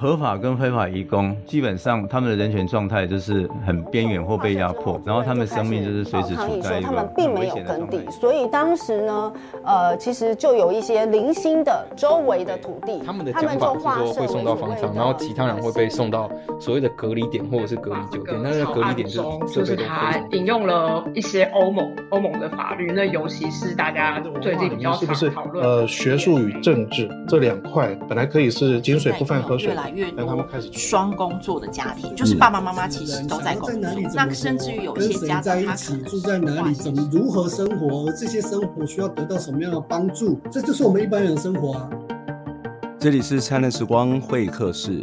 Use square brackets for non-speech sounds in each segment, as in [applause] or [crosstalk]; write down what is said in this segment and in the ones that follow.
合法跟非法移工，基本上他们的人权状态就是很边缘或被压迫，然后他们生命就是随时处在一个很危险的状态。所以当时呢，呃，其实就有一些零星的周围的土地，他们的讲法是说会送到方舱，然后其他人会被送到所谓的隔离点或者是隔离酒店。那个隔离点就是就是他引用了一些欧盟欧盟的法律，那尤其是大家最近比较常讨论呃学术与政治这两块，本来可以是井水不犯河水。越多双工作的家庭，就是爸爸妈妈其实都在工作，那甚至于有一些家庭他可能住在哪里，怎么如何生活，这些生活需要得到什么样的帮助，这就是我们一般人的生活啊。这里是灿烂时光会客室，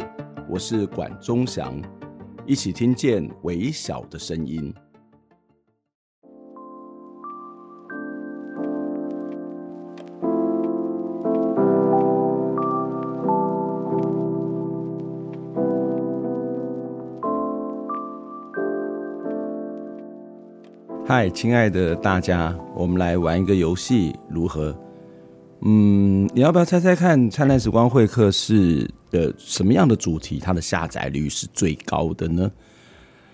我是管中祥，一起听见微小的声音。嗨，亲爱的大家，我们来玩一个游戏，如何？嗯，你要不要猜猜看，灿烂时光会客室的什么样的主题，它的下载率是最高的呢？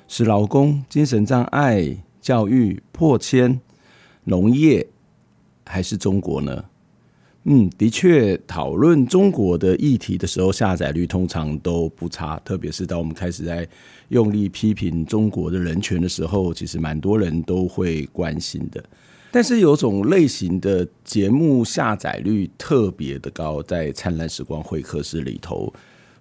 是老公、精神障碍、教育、破迁、农业，还是中国呢？嗯，的确，讨论中国的议题的时候，下载率通常都不差。特别是当我们开始在用力批评中国的人权的时候，其实蛮多人都会关心的。但是有种类型的节目下载率特别的高，在灿烂时光会客室里头，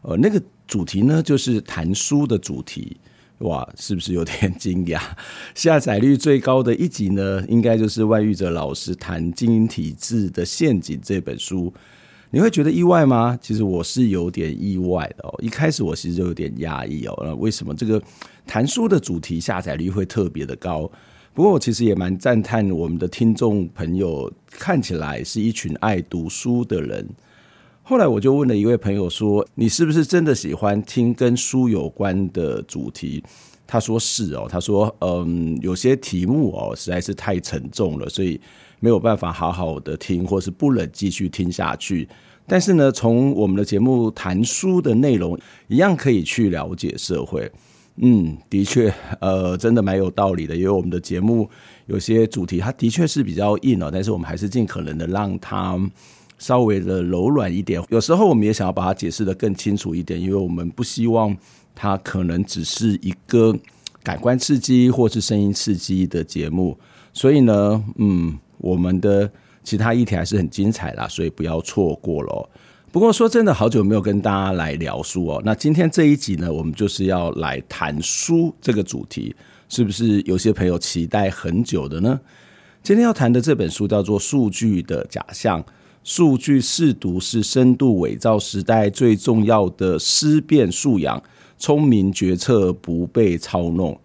呃，那个主题呢，就是谈书的主题。哇，是不是有点惊讶？[laughs] 下载率最高的一集呢，应该就是万玉哲老师谈《精英体制的陷阱》这本书。你会觉得意外吗？其实我是有点意外的哦。一开始我其实就有点压抑哦。那为什么这个谈书的主题下载率会特别的高？不过我其实也蛮赞叹我们的听众朋友，看起来是一群爱读书的人。后来我就问了一位朋友说：“你是不是真的喜欢听跟书有关的主题？”他说：“是哦。”他说：“嗯，有些题目哦实在是太沉重了，所以没有办法好好的听，或是不能继续听下去。但是呢，从我们的节目谈书的内容，一样可以去了解社会。嗯，的确，呃，真的蛮有道理的。因为我们的节目有些主题，它的确是比较硬哦，但是我们还是尽可能的让它。”稍微的柔软一点，有时候我们也想要把它解释得更清楚一点，因为我们不希望它可能只是一个感官刺激或是声音刺激的节目。所以呢，嗯，我们的其他议题还是很精彩啦，所以不要错过了。不过说真的，好久没有跟大家来聊书哦。那今天这一集呢，我们就是要来谈书这个主题，是不是有些朋友期待很久的呢？今天要谈的这本书叫做《数据的假象》。数据识读是深度伪造时代最重要的思辨素养，聪明决策不被操弄。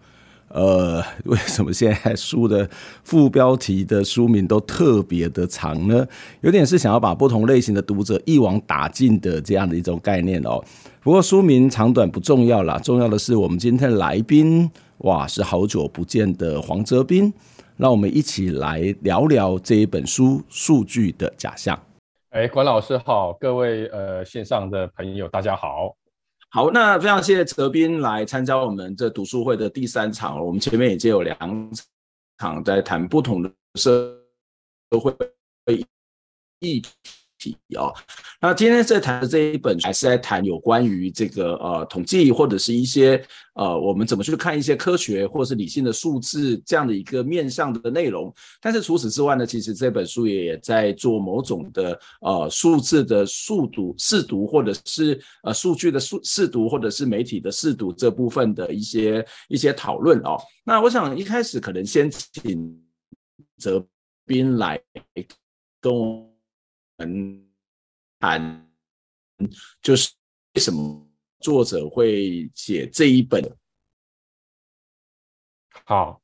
呃，为什么现在书的副标题的书名都特别的长呢？有点是想要把不同类型的读者一网打尽的这样的一种概念哦。不过书名长短不重要啦，重要的是我们今天来宾，哇，是好久不见的黄哲斌。让我们一起来聊聊这一本书《数据的假象》。哎，管老师好，各位呃线上的朋友大家好。好，那非常谢谢泽斌来参加我们这读书会的第三场。我们前面已经有两场在谈不同的社会议题。哦，那今天在谈的这一本还是在谈有关于这个呃统计或者是一些呃我们怎么去看一些科学或是理性的数字这样的一个面向的内容。但是除此之外呢，其实这本书也在做某种的呃数字的速读试读，或者是呃数据的数试读，或者是媒体的试读这部分的一些一些讨论哦。那我想一开始可能先请泽斌来跟我。嗯，谈就是为什么作者会写这一本？好，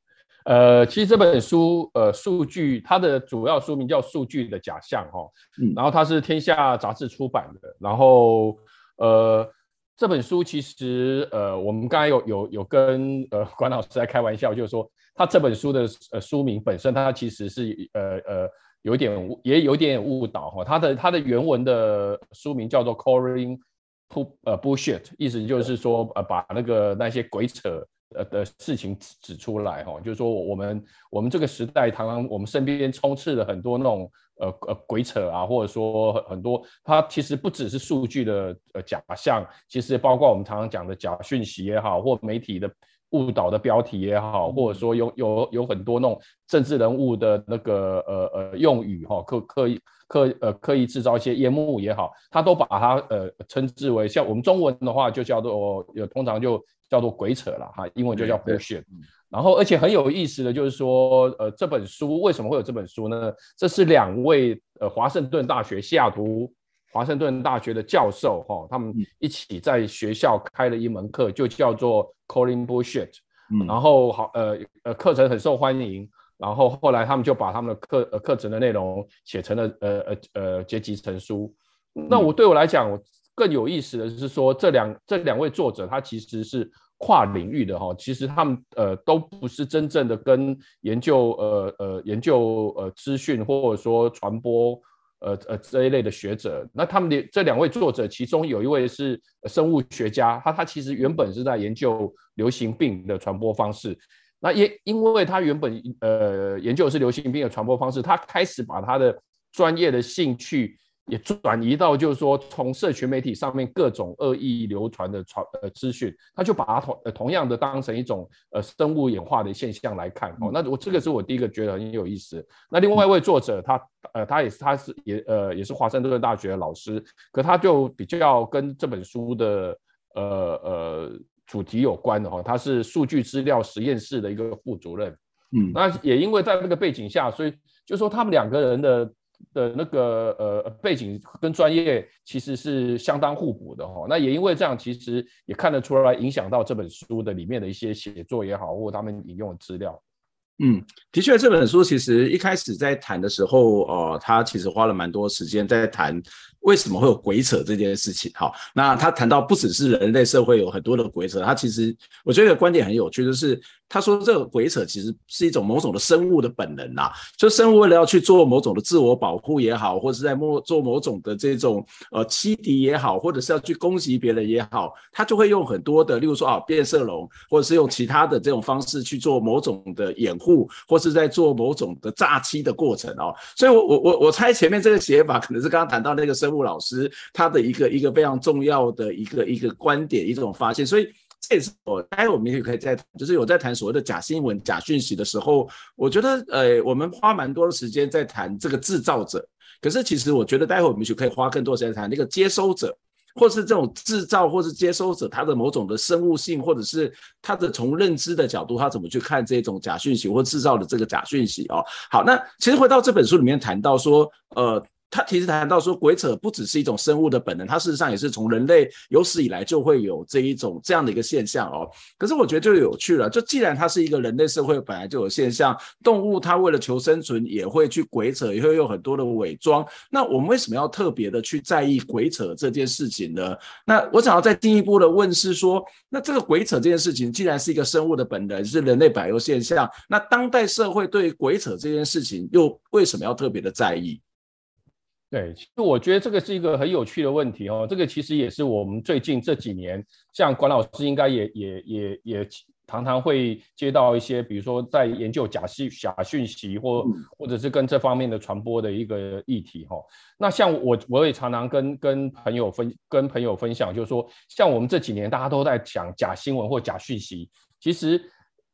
呃，其实这本书，呃，数据它的主要书名叫《数据的假象》哈，嗯，然后它是天下杂志出版的，然后呃，这本书其实呃，我们刚才有有有跟呃管老师在开玩笑，就是说，他这本书的呃书名本身，它其实是呃呃。有点也有点误导哈，他的他的原文的书名叫做 Coring pull 呃 bullshit，意思就是说呃把那个那些鬼扯呃的事情指指出来哈，就是说我们我们这个时代，常常我们身边充斥了很多那种呃呃鬼扯啊，或者说很多它其实不只是数据的呃假象，其实包括我们常常讲的假讯息也好，或媒体的。误导的标题也好，或者说有有有很多那种政治人物的那个呃呃用语哈，刻刻意刻呃刻意制造一些烟幕也好，他都把它呃称之为像我们中文的话就叫做有通常就叫做鬼扯了哈，英文就叫 bullshit。然后而且很有意思的就是说，呃这本书为什么会有这本书呢？这是两位呃华盛顿大学西雅图。华盛顿大学的教授哈，他们一起在学校开了一门课，就叫做 Calling Bullshit。嗯，然后好呃呃课程很受欢迎，然后后来他们就把他们的课呃课程的内容写成了呃呃呃结集成书。那我对我来讲，更有意思的是说，这两这两位作者他其实是跨领域的哈，其实他们呃都不是真正的跟研究呃呃研究呃资讯或者说传播。呃呃，这一类的学者，那他们的这两位作者，其中有一位是生物学家，他他其实原本是在研究流行病的传播方式，那也因为他原本呃研究的是流行病的传播方式，他开始把他的专业的兴趣。也转移到就是说，从社群媒体上面各种恶意流传的传呃资讯，他就把它同呃同样的当成一种呃生物演化的现象来看哦。那我这个是我第一个觉得很有意思。那另外一位作者他呃他也是他是也呃也是华盛顿大学的老师，可他就比较跟这本书的呃呃主题有关的哈，他是数据资料实验室的一个副主任。嗯，那也因为在那个背景下，所以就说他们两个人的。的那个呃背景跟专业其实是相当互补的哈，那也因为这样，其实也看得出来影响到这本书的里面的一些写作也好，或他们引用的资料。嗯，的确，这本书其实一开始在谈的时候，呃，他其实花了蛮多时间在谈。为什么会有鬼扯这件事情？哈，那他谈到不只是人类社会有很多的鬼扯，他其实我觉得观点很有趣，就是他说这个鬼扯其实是一种某种的生物的本能呐，就生物为了要去做某种的自我保护也好，或者是在某做某种的这种呃欺敌也好，或者是要去攻击别人也好，他就会用很多的，例如说啊变色龙，或者是用其他的这种方式去做某种的掩护，或是在做某种的诈欺的过程哦。所以我我我我猜前面这个写法可能是刚刚谈到那个生物。老师他的一个一个非常重要的一个一个观点，一种发现，所以这也是我待会我们也可以再，就是有在谈所谓的假新闻、假讯息的时候，我觉得呃，我们花蛮多的时间在谈这个制造者，可是其实我觉得待会我们就可以花更多时间谈那个接收者，或是这种制造或是接收者他的某种的生物性，或者是他的从认知的角度，他怎么去看这种假讯息或制造的这个假讯息哦。好，那其实回到这本书里面谈到说，呃。他其实谈到说，鬼扯不只是一种生物的本能，它事实上也是从人类有史以来就会有这一种这样的一个现象哦。可是我觉得就有趣了，就既然它是一个人类社会本来就有现象，动物它为了求生存也会去鬼扯，也会有很多的伪装。那我们为什么要特别的去在意鬼扯这件事情呢？那我想要再进一步的问是说，那这个鬼扯这件事情既然是一个生物的本能，是人类本来有现象，那当代社会对鬼扯这件事情又为什么要特别的在意？对，其实我觉得这个是一个很有趣的问题哦。这个其实也是我们最近这几年，像管老师应该也也也也常常会接到一些，比如说在研究假讯假讯息或或者是跟这方面的传播的一个议题哈。那像我我也常常跟跟朋友分跟朋友分享，就是说，像我们这几年大家都在讲假新闻或假讯息，其实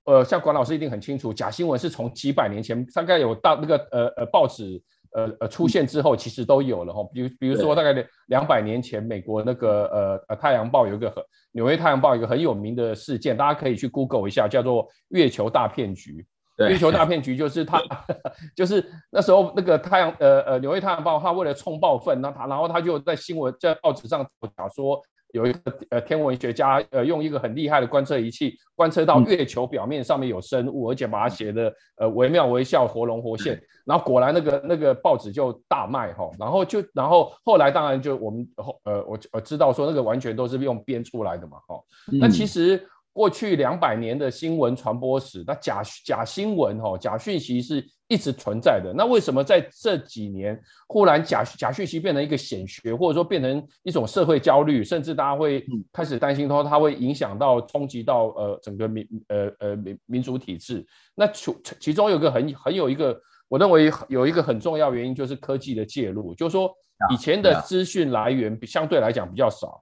呃，像管老师一定很清楚，假新闻是从几百年前大概有到那个呃呃报纸。呃呃，出现之后其实都有了哈，比如比如说大概两百年前，美国那个呃呃《太阳报》有一个很纽约《太阳报》有一个很有名的事件，大家可以去 Google 一下，叫做月球大骗局。月球大骗局就是他，[laughs] 就是那时候那个太阳呃呃纽约《太阳报》，他为了冲爆愤，那他然后他就在新闻在报纸上讲说。有一个呃天文学家呃用一个很厉害的观测仪器观测到月球表面上面有生物，而且把它写的呃惟妙惟肖，活龙活现，然后果然那个那个报纸就大卖哈，然后就然后后来当然就我们后呃我我知道说那个完全都是用编出来的嘛哈，那其实过去两百年的新闻传播史，那假假新闻哈，假讯息是一直存在的。那为什么在这几年忽然假假讯息变成一个显学，或者说变成一种社会焦虑，甚至大家会开始担心说它会影响到冲击到呃整个民呃呃民民主体制？那其其中有一个很很有一个，我认为有一个很重要原因就是科技的介入，就是说以前的资讯来源比相对来讲比较少。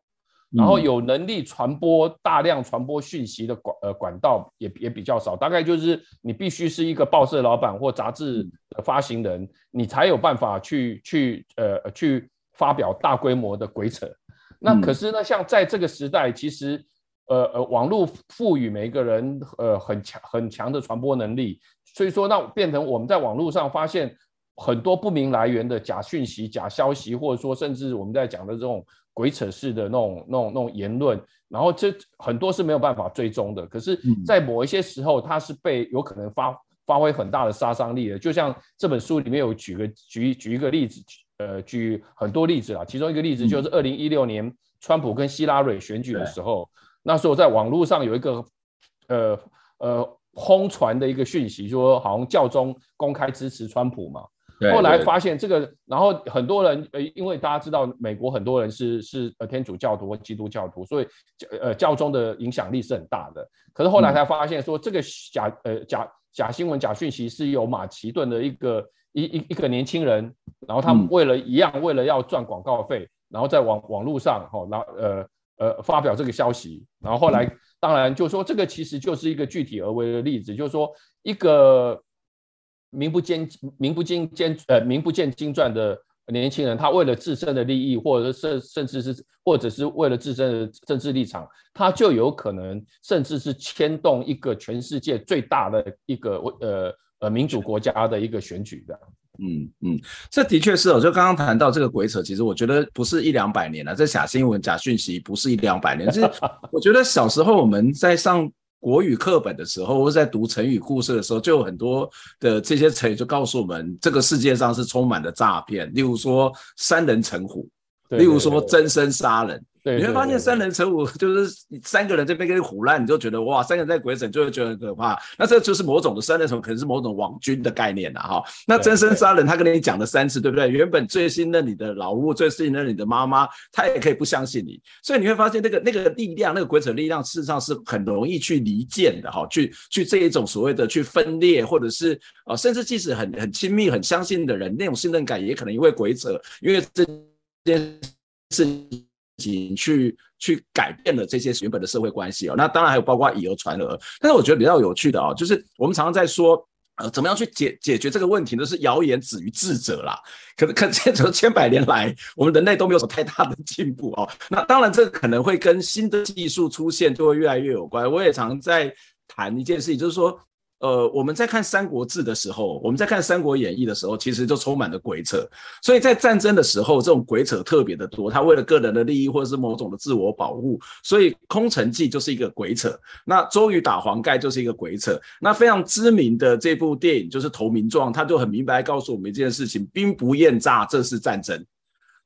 然后有能力传播大量传播讯息的管呃管道也也比较少，大概就是你必须是一个报社老板或杂志的发行人，你才有办法去去呃去发表大规模的鬼扯。那可是呢，像在这个时代，其实呃呃网络赋予每一个人呃很强很强的传播能力，所以说那变成我们在网络上发现很多不明来源的假讯息、假消息，或者说甚至我们在讲的这种。鬼扯式的那种、那种、那种言论，然后这很多是没有办法追踪的。可是，在某一些时候，它是被有可能发发挥很大的杀伤力的。就像这本书里面有举个举举一个例子，呃，举很多例子啊。其中一个例子就是二零一六年川普跟希拉蕊选举的时候，那时候在网络上有一个呃呃轰传的一个讯息，说好像教宗公开支持川普嘛。后来发现这个，然后很多人呃，因为大家知道美国很多人是是呃天主教徒或基督教徒，所以呃教宗的影响力是很大的。可是后来才发现说，这个假呃假假新闻、假讯息是由马其顿的一个一一一个年轻人，然后他们为了一样为了要赚广告费，然后在网网络上哈，然后呃呃发表这个消息，然后后来当然就说这个其实就是一个具体而为的例子，就是说一个。名不见名不见经呃名不见经传的年轻人，他为了自身的利益，或者甚甚至是或者是为了自身的政治立场，他就有可能甚至是牵动一个全世界最大的一个呃呃民主国家的一个选举的。嗯嗯，这的确是哦。就刚刚谈到这个鬼扯，其实我觉得不是一两百年了，这假新闻、假讯息不是一两百年。就是 [laughs] 我觉得小时候我们在上。国语课本的时候，或者在读成语故事的时候，就有很多的这些成语就告诉我们，这个世界上是充满了诈骗。例如说“三人成虎”，例如说“真身杀人”。你会发现三人成虎就是三个人这边跟你唬烂，你就觉得哇，三个人在鬼扯就会觉得很可怕。那这就是某种的三人成虎，可能是某种网军的概念了哈。那真身杀人，他跟你讲了三次，对不对？原本最信任你的老屋，最信任你的妈妈，他也可以不相信你。所以你会发现那个那个力量，那个鬼扯力量，事实上是很容易去离间的哈，去去这一种所谓的去分裂，或者是呃，甚至即使很很亲密、很相信的人，那种信任感也可能因为鬼扯，因为这件事。去去改变了这些原本的社会关系哦，那当然还有包括以讹传讹，但是我觉得比较有趣的哦，就是我们常常在说，呃，怎么样去解解决这个问题呢？是谣言止于智者啦。可能可见从千百年来，我们人类都没有什么太大的进步哦。那当然，这可能会跟新的技术出现就会越来越有关。我也常在谈一件事情，就是说。呃，我们在看《三国志》的时候，我们在看《三国演义》的时候，其实就充满了鬼扯。所以在战争的时候，这种鬼扯特别的多。他为了个人的利益，或者是某种的自我保护，所以《空城计》就是一个鬼扯。那周瑜打黄盖就是一个鬼扯。那非常知名的这部电影就是《投名状》，他就很明白告诉我们一件事情：兵不厌诈，这是战争。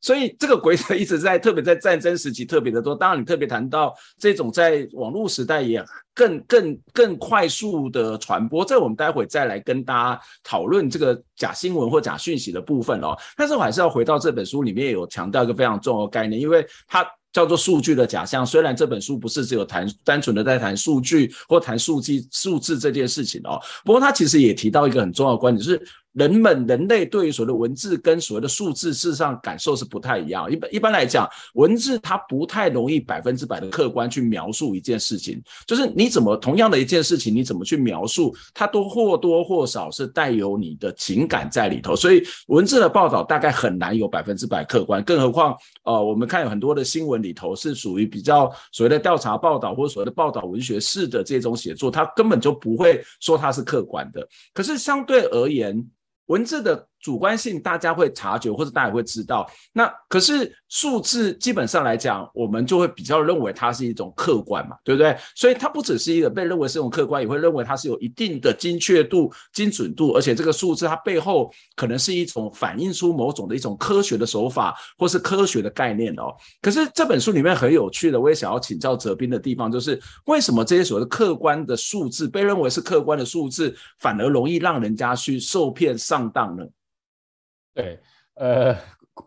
所以这个鬼扯一直在，特别在战争时期特别的多。当然，你特别谈到这种在网络时代也更更更快速的传播，这我们待会再来跟大家讨论这个假新闻或假讯息的部分哦。但是我还是要回到这本书里面有强调一个非常重要的概念，因为它叫做数据的假象。虽然这本书不是只有谈单纯的在谈数据或谈数据数字这件事情哦，不过它其实也提到一个很重要的观点，就是。人们人类对于所谓的文字跟所谓的数字，事实上感受是不太一样。一般一般来讲，文字它不太容易百分之百的客观去描述一件事情。就是你怎么同样的一件事情，你怎么去描述，它都或多或少是带有你的情感在里头。所以文字的报道大概很难有百分之百客观，更何况呃，我们看有很多的新闻里头是属于比较所谓的调查报道或者所谓的报道文学式的这种写作，它根本就不会说它是客观的。可是相对而言，文字的主观性大家会察觉，或者大家也会知道。那可是数字基本上来讲，我们就会比较认为它是一种客观嘛，对不对？所以它不只是一个被认为是一种客观，也会认为它是有一定的精确度、精准度，而且这个数字它背后可能是一种反映出某种的一种科学的手法，或是科学的概念哦。可是这本书里面很有趣的，我也想要请教哲斌的地方，就是为什么这些所谓的客观的数字被认为是客观的数字，反而容易让人家去受骗上当呢？对，呃，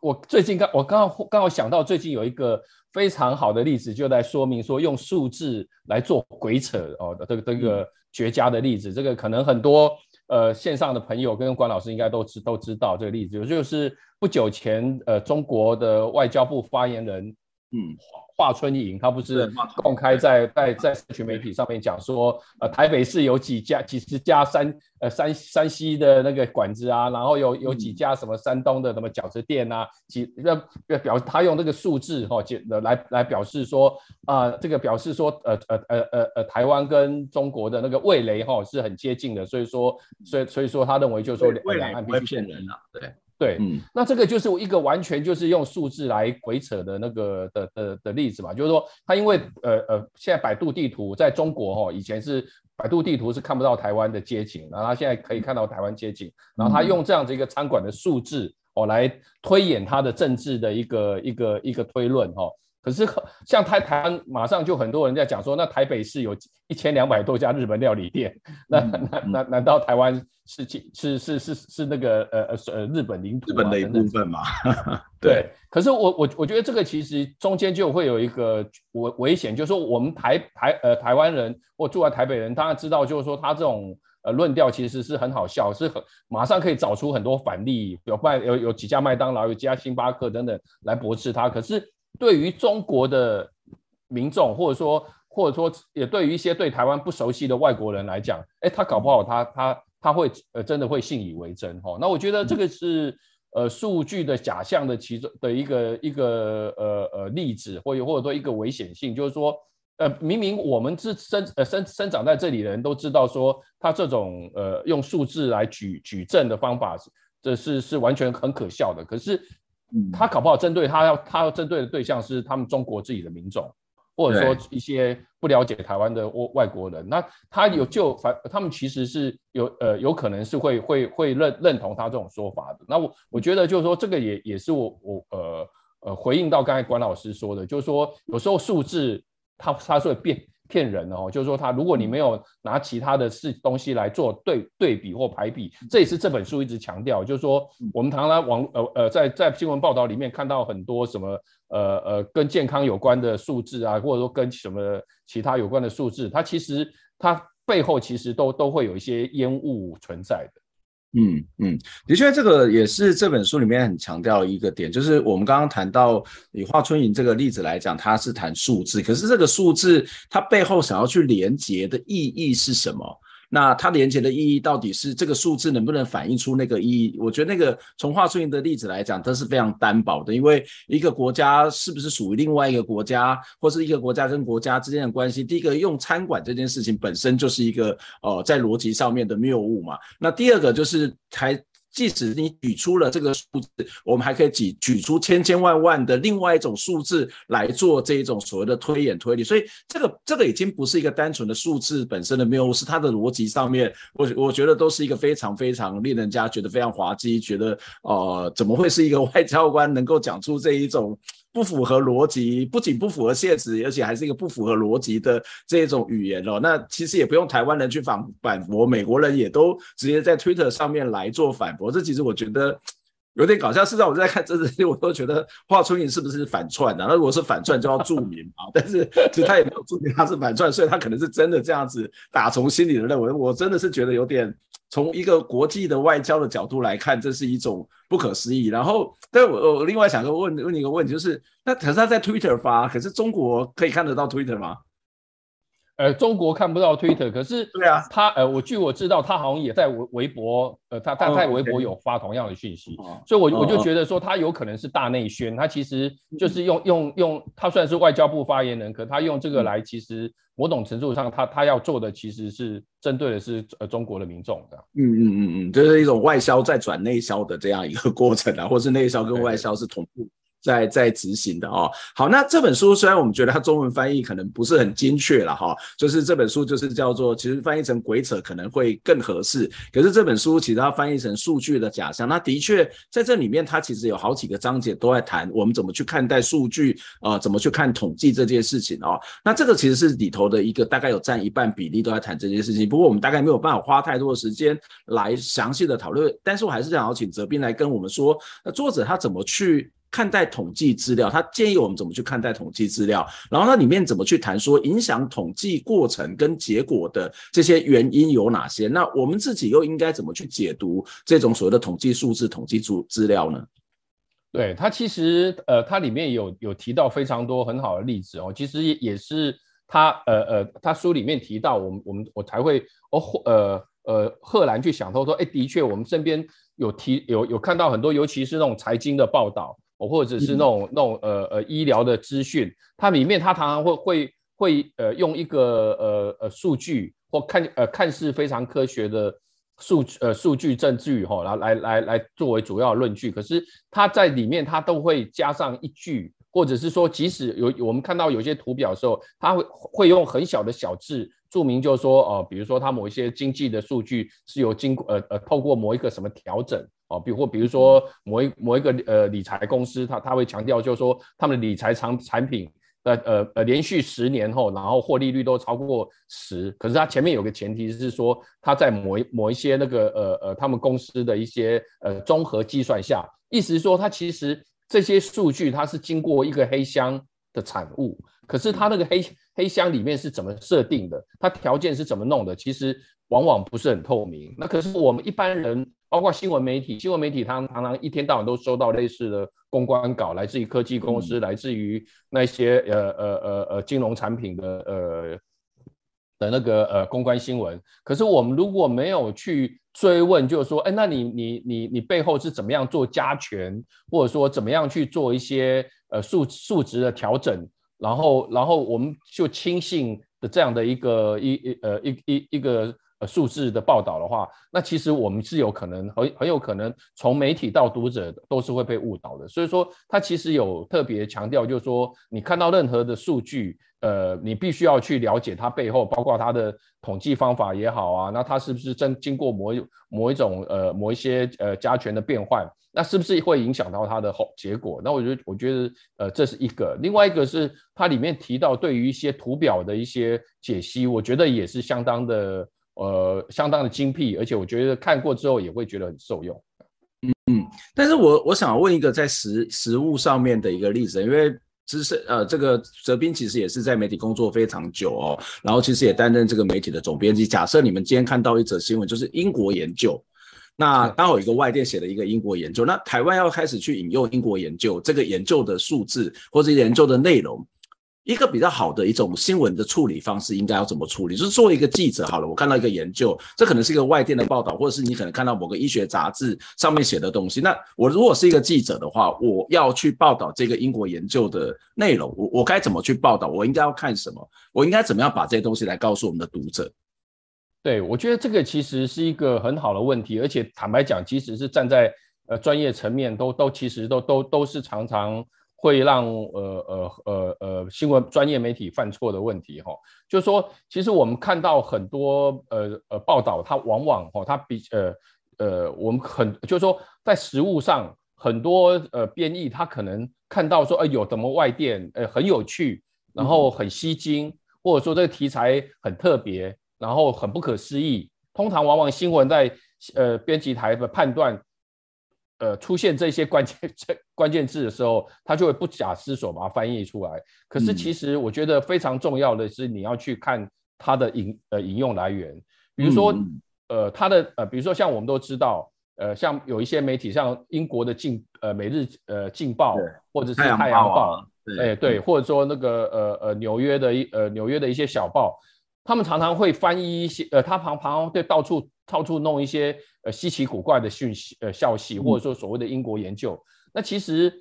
我最近刚我刚刚刚好想到，最近有一个非常好的例子，就在说明说用数字来做鬼扯哦的这个这个绝佳的例子，这个可能很多呃线上的朋友跟关老师应该都知都知道这个例子，就是不久前呃中国的外交部发言人嗯。华春莹，他不是公开在在在社群媒体上面讲说，呃，台北市有几家几十家山呃山山西的那个馆子啊，然后有有几家什么山东的什么饺子店啊，几那表他用这个数字哈，来来来表示说啊、呃，这个表示说呃呃呃呃呃台湾跟中国的那个味蕾哈是很接近的，所以说所以所以说他认为就是说两岸必须骗人了，对。对，嗯，那这个就是一个完全就是用数字来鬼扯的那个的的的例子嘛，就是说他因为呃呃，现在百度地图在中国哈，以前是百度地图是看不到台湾的街景，然后他现在可以看到台湾街景，然后他用这样子一个餐馆的数字哦来推演他的政治的一个一个一个推论哈。可是像台台湾马上就很多人在讲说，那台北市有一千两百多家日本料理店，[laughs] 那那那难道台湾是是是是是那个呃呃呃日本领土日本的一部分吗？[laughs] 对。可是我我我觉得这个其实中间就会有一个危危险，就是说我们台台呃台湾人或住在台北人，当然知道就是说他这种呃论调其实是很好笑，是很马上可以找出很多反例，有麦有有几家麦当劳，有几家星巴克等等来驳斥他，可是。对于中国的民众，或者说，或者说，也对于一些对台湾不熟悉的外国人来讲，哎，他搞不好他他他会呃真的会信以为真哈。那我觉得这个是呃数据的假象的其中的一个一个呃呃例子，或者或者说一个危险性，就是说呃明明我们是生呃生生长在这里的人都知道说，他这种呃用数字来举举证的方法，这是是完全很可笑的，可是。他搞不好针对他要他要针对的对象是他们中国自己的民众，或者说一些不了解台湾的外外国人。那他有就反，他们其实是有呃有可能是会会会认认同他这种说法的。那我我觉得就是说这个也也是我我呃呃回应到刚才关老师说的，就是说有时候数字它它是会变。骗人哦，就是说他，如果你没有拿其他的事东西来做对对比或排比，这也是这本书一直强调，就是说我们常常网呃呃在在新闻报道里面看到很多什么呃呃跟健康有关的数字啊，或者说跟什么其他有关的数字，它其实它背后其实都都会有一些烟雾存在的。嗯嗯，的确，这个也是这本书里面很强调一个点，就是我们刚刚谈到以华春莹这个例子来讲，它是谈数字，可是这个数字它背后想要去连接的意义是什么？那它连接的意义到底是这个数字能不能反映出那个意义？我觉得那个从华春莹的例子来讲，它是非常单薄的，因为一个国家是不是属于另外一个国家，或是一个国家跟国家之间的关系，第一个用餐馆这件事情本身就是一个呃在逻辑上面的谬误嘛。那第二个就是还。即使你举出了这个数字，我们还可以举举出千千万万的另外一种数字来做这一种所谓的推演推理，所以这个这个已经不是一个单纯的数字本身的谬误，是它的逻辑上面，我我觉得都是一个非常非常令人家觉得非常滑稽，觉得呃怎么会是一个外交官能够讲出这一种。不符合逻辑，不仅不符合现实，而且还是一个不符合逻辑的这种语言哦。那其实也不用台湾人去反反驳，美国人也都直接在 Twitter 上面来做反驳。这其实我觉得有点搞笑。事实上，我在看这些，我都觉得华春莹是不是反串的？那如果是反串，就要注明啊。但是其实他也没有注明他是反串，所以他可能是真的这样子打从心里的认为。我真的是觉得有点。从一个国际的外交的角度来看，这是一种不可思议。然后，但我我另外想问问你一个问题，就是那可是他在 Twitter 发，可是中国可以看得到 Twitter 吗？呃，中国看不到 Twitter，可是对啊，他呃，我据我知道，他好像也在微微博，呃，他他在微博有发同样的讯息，所以我，我我就觉得说，他有可能是大内宣，他其实就是用用用，他虽然是外交部发言人，可他用这个来，其实某种程度上他，他他要做的其实是针对的是呃中国的民众的。嗯嗯嗯嗯，就是一种外销再转内销的这样一个过程啊，或是内销跟外销是同步。在在执行的哦，好，那这本书虽然我们觉得它中文翻译可能不是很精确了哈，就是这本书就是叫做，其实翻译成鬼扯可能会更合适。可是这本书其实它翻译成数据的假象，那的确在这里面它其实有好几个章节都在谈我们怎么去看待数据啊、呃，怎么去看统计这件事情哦。那这个其实是里头的一个大概有占一半比例都在谈这件事情。不过我们大概没有办法花太多的时间来详细的讨论，但是我还是想要请哲斌来跟我们说，那作者他怎么去。看待统计资料，他建议我们怎么去看待统计资料，然后它里面怎么去谈说影响统计过程跟结果的这些原因有哪些？那我们自己又应该怎么去解读这种所谓的统计数字、统计资资料呢？对，它其实呃，它里面有有提到非常多很好的例子哦，其实也也是他呃呃，他书里面提到我们我们我才会哦呃呃赫然去想到说，哎，的确我们身边有提有有看到很多，尤其是那种财经的报道。或者是那种那种呃呃医疗的资讯，它里面它常常会会会呃用一个呃呃数据或看呃看似非常科学的数呃数据证据哈，然后来来来作为主要论据，可是它在里面它都会加上一句，或者是说即使有我们看到有些图表的时候，它会会用很小的小字注明，就是说哦、呃，比如说它某一些经济的数据是有经过呃呃透过某一个什么调整。哦，比或比如说某一某一个呃理财公司，他他会强调就是说他们的理财产产品呃呃呃连续十年后，然后获利率都超过十，可是它前面有个前提是说，它在某一某一些那个呃呃他们公司的一些呃综合计算下，意思是说它其实这些数据它是经过一个黑箱的产物，可是它那个黑黑箱里面是怎么设定的，它条件是怎么弄的，其实往往不是很透明。那可是我们一般人。包括新闻媒体，新闻媒体他们常常一天到晚都收到类似的公关稿，来自于科技公司，嗯、来自于那些呃呃呃呃金融产品的呃的那个呃公关新闻。可是我们如果没有去追问，就是说，哎，那你你你你背后是怎么样做加权，或者说怎么样去做一些呃数数值的调整，然后然后我们就轻信的这样的一个一一呃一一一个呃。数字的报道的话，那其实我们是有可能很很有可能从媒体到读者都是会被误导的。所以说，他其实有特别强调，就是说你看到任何的数据，呃，你必须要去了解它背后，包括它的统计方法也好啊，那它是不是真经过某一某一种呃某一些呃加权的变换，那是不是会影响到它的后结果？那我觉得我觉得呃这是一个，另外一个是它里面提到对于一些图表的一些解析，我觉得也是相当的。呃，相当的精辟，而且我觉得看过之后也会觉得很受用。嗯嗯，但是我我想问一个在实实物上面的一个例子，因为资深呃，这个泽斌其实也是在媒体工作非常久哦，然后其实也担任这个媒体的总编辑。假设你们今天看到一则新闻，就是英国研究，那刚好有一个外电写了一个英国研究，那台湾要开始去引用英国研究这个研究的数字或者研究的内容。一个比较好的一种新闻的处理方式应该要怎么处理？就是作为一个记者，好了，我看到一个研究，这可能是一个外电的报道，或者是你可能看到某个医学杂志上面写的东西。那我如果是一个记者的话，我要去报道这个英国研究的内容，我我该怎么去报道？我应该要看什么？我应该怎么样把这些东西来告诉我们的读者？对，我觉得这个其实是一个很好的问题，而且坦白讲，即使是站在呃专业层面，都都其实都都都是常常。会让呃呃呃呃新闻专业媒体犯错的问题哈，就是说，其实我们看到很多呃呃报道，它往往哈，它比呃呃我们很就是说，在实务上很多呃编译，他可能看到说，哎有什么外电，呃很有趣，然后很吸睛，或者说这个题材很特别，然后很不可思议。通常往往新闻在呃编辑台的判断。呃，出现这些关键这关键字的时候，他就会不假思索把它翻译出来。可是其实我觉得非常重要的是，你要去看它的引呃引用来源。比如说，呃，它的呃，比如说像我们都知道，呃，像有一些媒体，像英国的镜呃每日呃镜报，或者是太阳报，哎对，或者说那个呃呃纽约的一呃纽约的一些小报，他们常常会翻译一些，呃，他旁旁对到处到处弄一些呃稀奇古怪的讯息，呃，消息，或者说所谓的英国研究。嗯、那其实，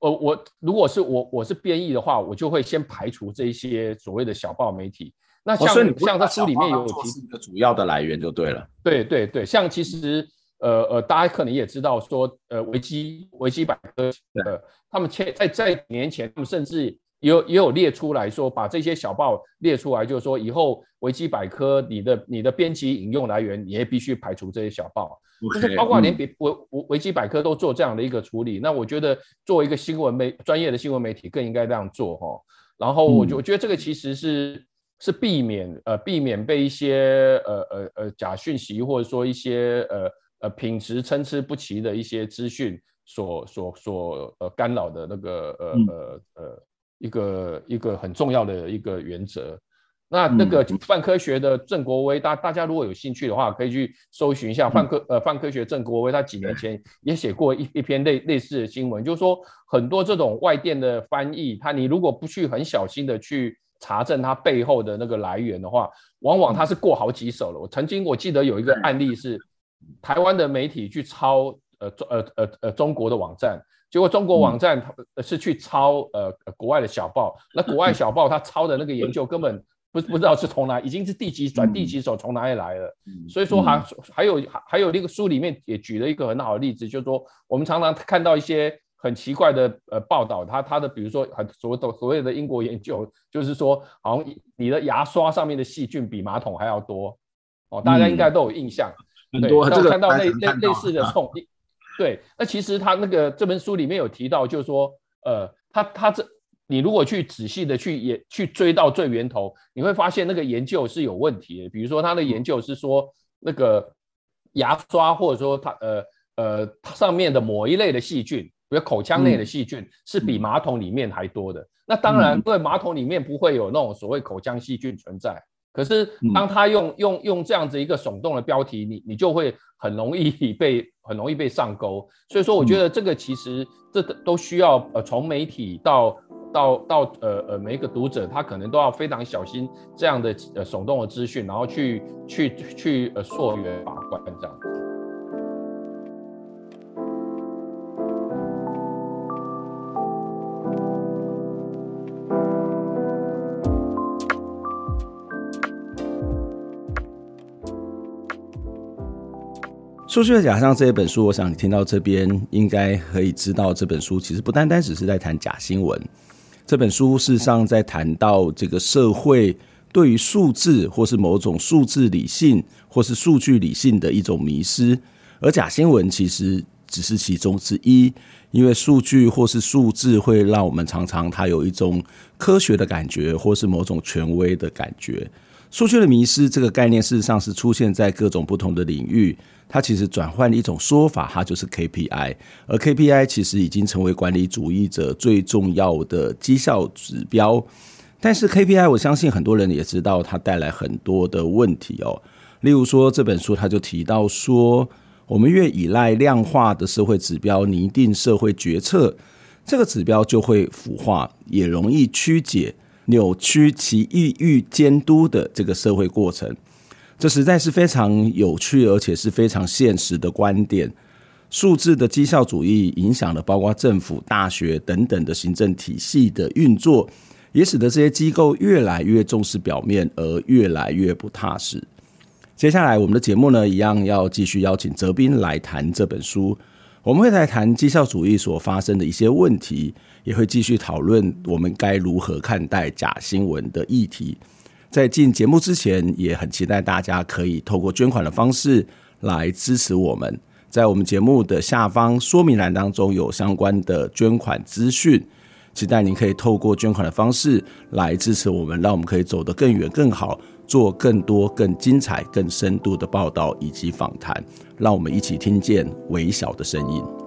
呃，我如果是我我是编译的话，我就会先排除这一些所谓的小报媒体。那像、哦、像他书里面有提一个主要的来源就对了。对对对，像其实呃呃，大家可能也知道说，呃，维基维基百科，呃，他们前在在几年前，他们甚至。也有也有列出来说，把这些小报列出来，就是说以后维基百科你的你的编辑引用来源，你也必须排除这些小报。Okay, 就是包括连维维维基百科都做这样的一个处理，嗯、那我觉得作为一个新闻媒专业的新闻媒体更应该这样做哈。然后我觉我觉得这个其实是、嗯、是避免呃避免被一些呃呃呃假讯息或者说一些呃呃品质参差不齐的一些资讯所所所呃干扰的那个呃、嗯、呃呃。一个一个很重要的一个原则，那那个泛科学的郑国威，大大家如果有兴趣的话，可以去搜寻一下泛科呃泛科学郑国威，他几年前也写过一一篇类类似的新闻，就是说很多这种外电的翻译，他你如果不去很小心的去查证它背后的那个来源的话，往往它是过好几手了。我曾经我记得有一个案例是台湾的媒体去抄呃中呃呃呃中国的网站。结果中国网站是去抄呃国外的小报，那国外小报他抄的那个研究根本不不知道是从哪，已经是第几转第几手从哪里来了。所以说还还有还有那个书里面也举了一个很好的例子，就是说我们常常看到一些很奇怪的呃报道，他他的比如说很所谓的所谓的英国研究，就是说好像你的牙刷上面的细菌比马桶还要多哦，大家应该都有印象。很多这个看到类类类似的冲。对，那其实他那个这本书里面有提到，就是说，呃，他他这你如果去仔细的去也去追到最源头，你会发现那个研究是有问题的。比如说他的研究是说，那个牙刷或者说它呃呃它上面的某一类的细菌，比如口腔内的细菌，是比马桶里面还多的。嗯、那当然，因为马桶里面不会有那种所谓口腔细菌存在。可是，当他用用用这样子一个耸动的标题，你你就会很容易 [laughs] 被很容易被上钩。所以说，我觉得这个其实这都需要呃，从媒体到到到呃呃每一个读者，他可能都要非常小心这样的呃耸动的资讯，然后去去去呃溯源把关这样。数据的假象这一本书，我想你听到这边应该可以知道，这本书其实不单单只是在谈假新闻。这本书事实上在谈到这个社会对于数字或是某种数字理性或是数据理性的一种迷失，而假新闻其实只是其中之一。因为数据或是数字会让我们常常它有一种科学的感觉，或是某种权威的感觉。数据的迷失这个概念，事实上是出现在各种不同的领域。它其实转换了一种说法，它就是 KPI，而 KPI 其实已经成为管理主义者最重要的绩效指标。但是 KPI，我相信很多人也知道，它带来很多的问题哦。例如说，这本书它就提到说，我们越依赖量化的社会指标拟定社会决策，这个指标就会腐化，也容易曲解、扭曲其意欲监督的这个社会过程。这实在是非常有趣，而且是非常现实的观点。数字的绩效主义影响了包括政府、大学等等的行政体系的运作，也使得这些机构越来越重视表面，而越来越不踏实。接下来，我们的节目呢，一样要继续邀请泽斌来谈这本书。我们会来谈绩效主义所发生的一些问题，也会继续讨论我们该如何看待假新闻的议题。在进节目之前，也很期待大家可以透过捐款的方式来支持我们。在我们节目的下方说明栏当中有相关的捐款资讯，期待您可以透过捐款的方式来支持我们，让我们可以走得更远、更好，做更多、更精彩、更深度的报道以及访谈。让我们一起听见微小的声音。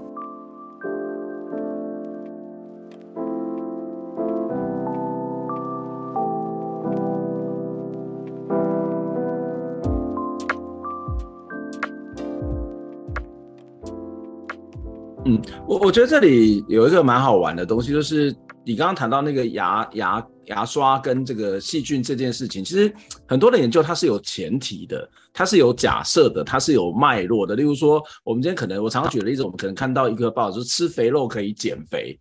嗯，我我觉得这里有一个蛮好玩的东西，就是你刚刚谈到那个牙牙牙刷跟这个细菌这件事情，其实很多的研究它是有前提的，它是有假设的，它是有脉络的。例如说，我们今天可能我常常举的例子，我们可能看到一个报道，就是吃肥肉可以减肥，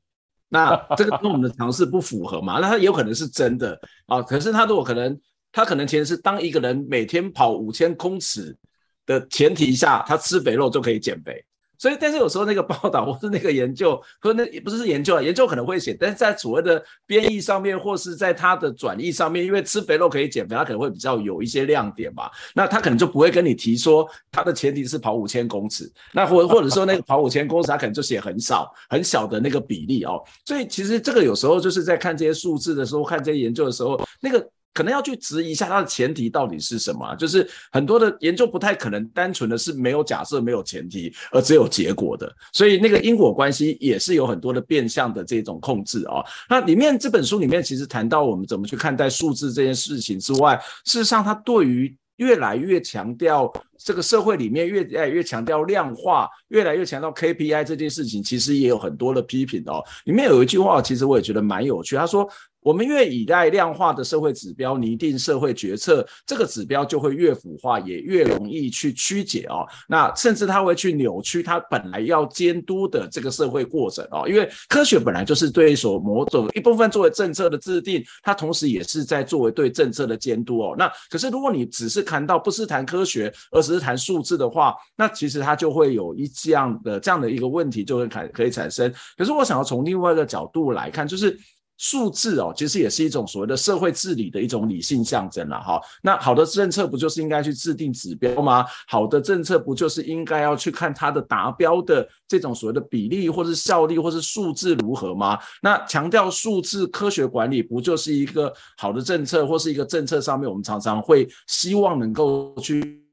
那这个跟我们的常识不符合嘛？那它也有可能是真的啊。可是它如果可能，它可能其实是当一个人每天跑五千公尺的前提下，他吃肥肉就可以减肥。所以，但是有时候那个报道或是那个研究，或那也不是研究啊，研究可能会写，但是在所谓的编译上面，或是在它的转译上面，因为吃肥肉可以减肥，它可能会比较有一些亮点吧。那他可能就不会跟你提说，它的前提是跑五千公尺，那或或者说那个跑五千公尺，他可能就写很少很小的那个比例哦。所以其实这个有时候就是在看这些数字的时候，看这些研究的时候，那个。可能要去质疑一下它的前提到底是什么，就是很多的研究不太可能单纯的是没有假设、没有前提，而只有结果的，所以那个因果关系也是有很多的变相的这种控制啊。那里面这本书里面其实谈到我们怎么去看待数字这件事情之外，事实上它对于越来越强调这个社会里面越来越强调量化，越来越强调 KPI 这件事情，其实也有很多的批评哦。里面有一句话，其实我也觉得蛮有趣，他说。我们越依赖量化的社会指标拟定社会决策，这个指标就会越腐化，也越容易去曲解哦。那甚至它会去扭曲它本来要监督的这个社会过程哦。因为科学本来就是对所某种一部分作为政策的制定，它同时也是在作为对政策的监督哦。那可是如果你只是谈到不是谈科学，而只是谈数字的话，那其实它就会有一这样的这样的一个问题就会产可以产生。可是我想要从另外一个角度来看，就是。数字哦，其实也是一种所谓的社会治理的一种理性象征了哈。那好的政策不就是应该去制定指标吗？好的政策不就是应该要去看它的达标的这种所谓的比例，或是效力，或是数字如何吗？那强调数字科学管理，不就是一个好的政策，或是一个政策上面我们常常会希望能够去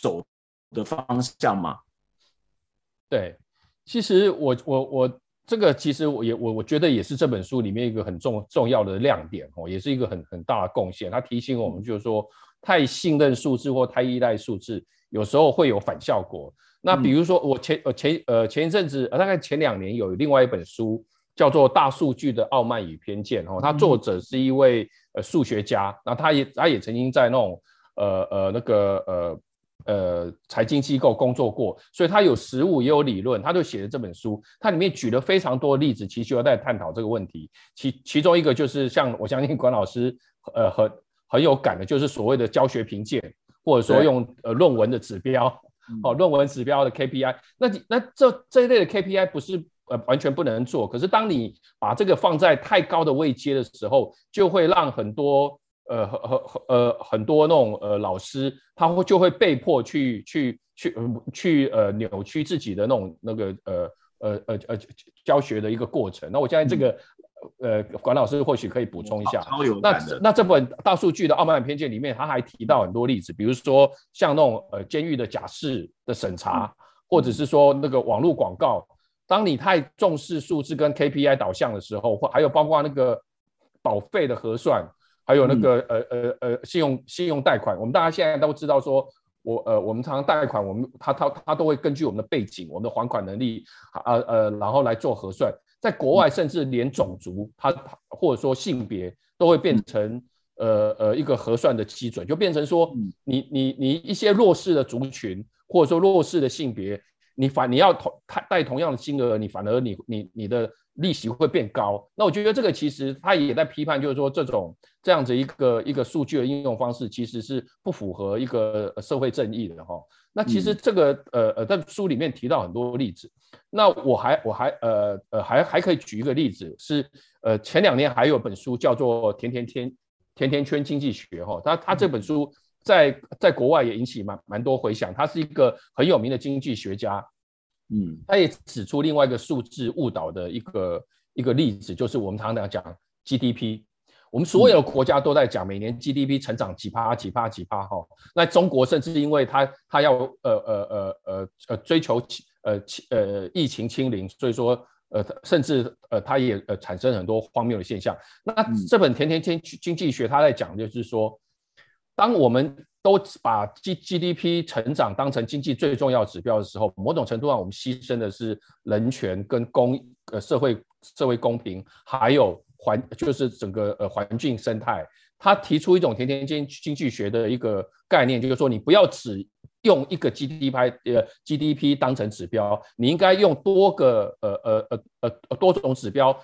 走的方向吗？对，其实我我我。这个其实我也我我觉得也是这本书里面一个很重重要的亮点哦，也是一个很很大的贡献。它提醒我们就是说，太信任数字或太依赖数字，有时候会有反效果。那比如说我前呃前呃前一阵子大概前两年有另外一本书叫做《大数据的傲慢与偏见》哦，它作者是一位呃数学家，那他也他也曾经在那种呃呃那个呃。呃，财经机构工作过，所以他有实务也有理论，他就写了这本书。他里面举了非常多的例子，其实就在探讨这个问题。其其中一个就是像我相信管老师呃很很有感的，就是所谓的教学评鉴，或者说用呃论文的指标，[laughs] 哦论文指标的 KPI。那那这这一类的 KPI 不是呃完全不能做，可是当你把这个放在太高的位阶的时候，就会让很多。呃，和和呃，很多那种呃老师，他会就会被迫去去去去呃扭曲自己的那种那个呃呃呃呃教学的一个过程。那我相信这个、嗯、呃管老师或许可以补充一下。那那这本大数据的傲慢偏见里面，他还提到很多例子，比如说像那种呃监狱的假释的审查，嗯、或者是说那个网络广告，当你太重视数字跟 KPI 导向的时候，或还有包括那个保费的核算。还有那个呃呃呃信用信用贷款，我们大家现在都知道说，我呃我们常常贷款，我们他他他都会根据我们的背景、我们的还款能力，呃呃然后来做核算。在国外，甚至连种族，他或者说性别都会变成呃呃一个核算的基准，就变成说你你你一些弱势的族群，或者说弱势的性别，你反你要同贷同样的金额，你反而你你你的。利息会变高，那我觉得这个其实他也在批判，就是说这种这样子一个一个数据的应用方式，其实是不符合一个社会正义的哈。那其实这个、嗯、呃呃，在书里面提到很多例子，那我还我还呃呃还还可以举一个例子，是呃前两年还有本书叫做《甜甜圈甜甜圈经济学》哈，他他这本书在在国外也引起蛮蛮多回响，他是一个很有名的经济学家。嗯，他也指出另外一个数字误导的一个一个例子，就是我们常常讲 GDP，我们所有的国家都在讲每年 GDP 成长几趴几趴几趴哈。那中国甚至因为他他要呃呃呃呃呃追求呃呃疫情清零，所以说呃甚至呃他也呃产生很多荒谬的现象。那这本甜甜经经济学他在讲就是说，当我们都把 G GDP 成长当成经济最重要指标的时候，某种程度上我们牺牲的是人权跟公呃社会社会公平，还有环就是整个呃环境生态。他提出一种田田经经济学的一个概念，就是说你不要只用一个 GDP 呃 GDP 当成指标，你应该用多个呃呃呃呃多种指标，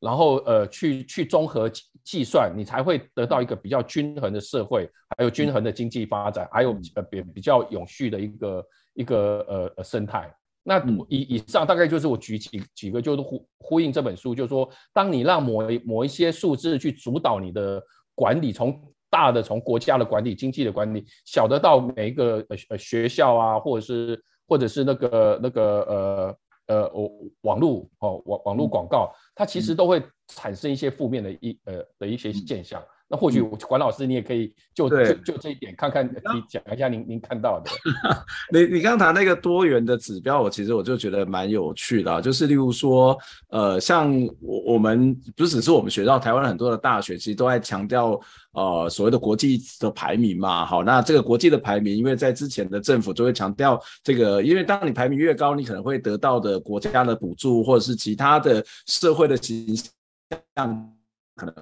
然后呃去去综合计算，你才会得到一个比较均衡的社会，还有均衡的经济发展，还有呃比比较永续的一个一个呃呃生态。那以以上大概就是我举几几个，就是呼呼应这本书，就是说，当你让某一某一些数字去主导你的。管理从大的从国家的管理、经济的管理，小的到每一个呃呃学校啊，或者是或者是那个那个呃呃我网络哦网网络广告，它其实都会产生一些负面的一呃的一些现象。那或许管老师，你也可以就就就这一点看看，你讲一下您您看到的。[laughs] 你你刚谈那个多元的指标，我其实我就觉得蛮有趣的，就是例如说，呃，像我我们不只是我们学校，台湾很多的大学其实都在强调呃所谓的国际的排名嘛。好，那这个国际的排名，因为在之前的政府就会强调这个，因为当你排名越高，你可能会得到的国家的补助或者是其他的社会的形象可能。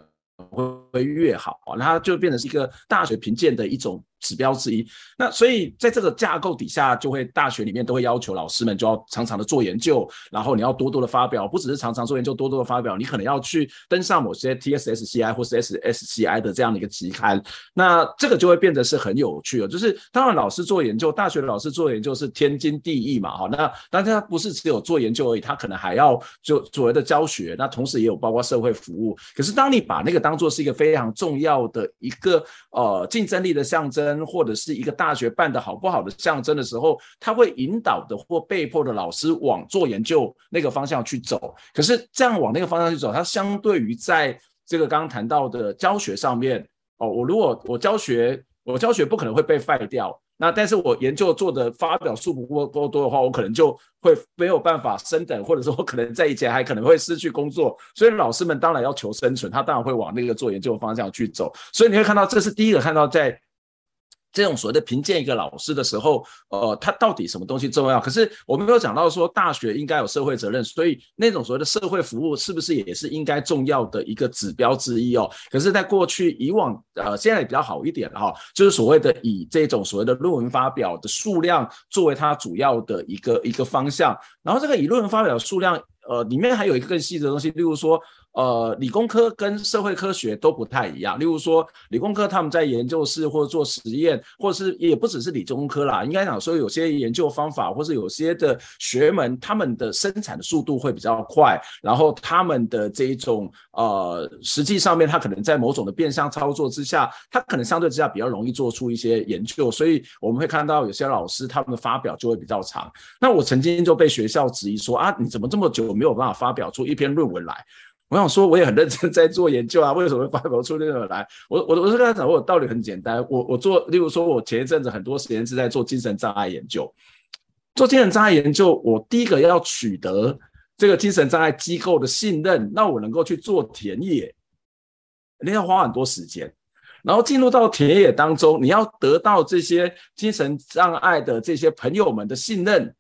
会会越好啊，那它就变成是一个大学评鉴的一种指标之一，那所以在这个架构底下，就会大学里面都会要求老师们就要常常的做研究，然后你要多多的发表，不只是常常做研究，多多的发表，你可能要去登上某些 TSSCI 或是 SSCI 的这样的一个期刊，那这个就会变得是很有趣了。就是当然老师做研究，大学的老师做研究是天经地义嘛，哈，那但是他不是只有做研究而已，他可能还要就所谓的教学，那同时也有包括社会服务。可是当你把那个当做是一个非常重要的一个呃竞争力的象征。或者是一个大学办得好不好的象征的时候，他会引导的或被迫的老师往做研究那个方向去走。可是这样往那个方向去走，它相对于在这个刚刚谈到的教学上面，哦，我如果我教学，我教学不可能会被废掉。那但是我研究做的发表数不够够多的话，我可能就会没有办法升等，或者说我可能在以前还可能会失去工作。所以老师们当然要求生存，他当然会往那个做研究的方向去走。所以你会看到，这是第一个看到在。这种所谓的评鉴一个老师的时候，呃，他到底什么东西重要？可是我们没有讲到说大学应该有社会责任，所以那种所谓的社会服务是不是也是应该重要的一个指标之一哦？可是，在过去以往，呃，现在也比较好一点哈，就是所谓的以这种所谓的论文发表的数量作为它主要的一个一个方向，然后这个以论文发表数量，呃，里面还有一个更细的东西，例如说。呃，理工科跟社会科学都不太一样。例如说，理工科他们在研究室或者做实验，或者是也不只是理工科啦，应该讲说有些研究方法，或是有些的学门，他们的生产的速度会比较快，然后他们的这一种呃，实际上面他可能在某种的变相操作之下，他可能相对之下比较容易做出一些研究，所以我们会看到有些老师他们的发表就会比较长。那我曾经就被学校质疑说啊，你怎么这么久没有办法发表出一篇论文来？我想说，我也很认真在做研究啊，为什么会发表出那个来？我我我是跟他讲，我道理很简单，我我做，例如说，我前一阵子很多时间是在做精神障碍研究，做精神障碍研究，我第一个要取得这个精神障碍机构的信任，那我能够去做田野，你要花很多时间，然后进入到田野当中，你要得到这些精神障碍的这些朋友们的信任，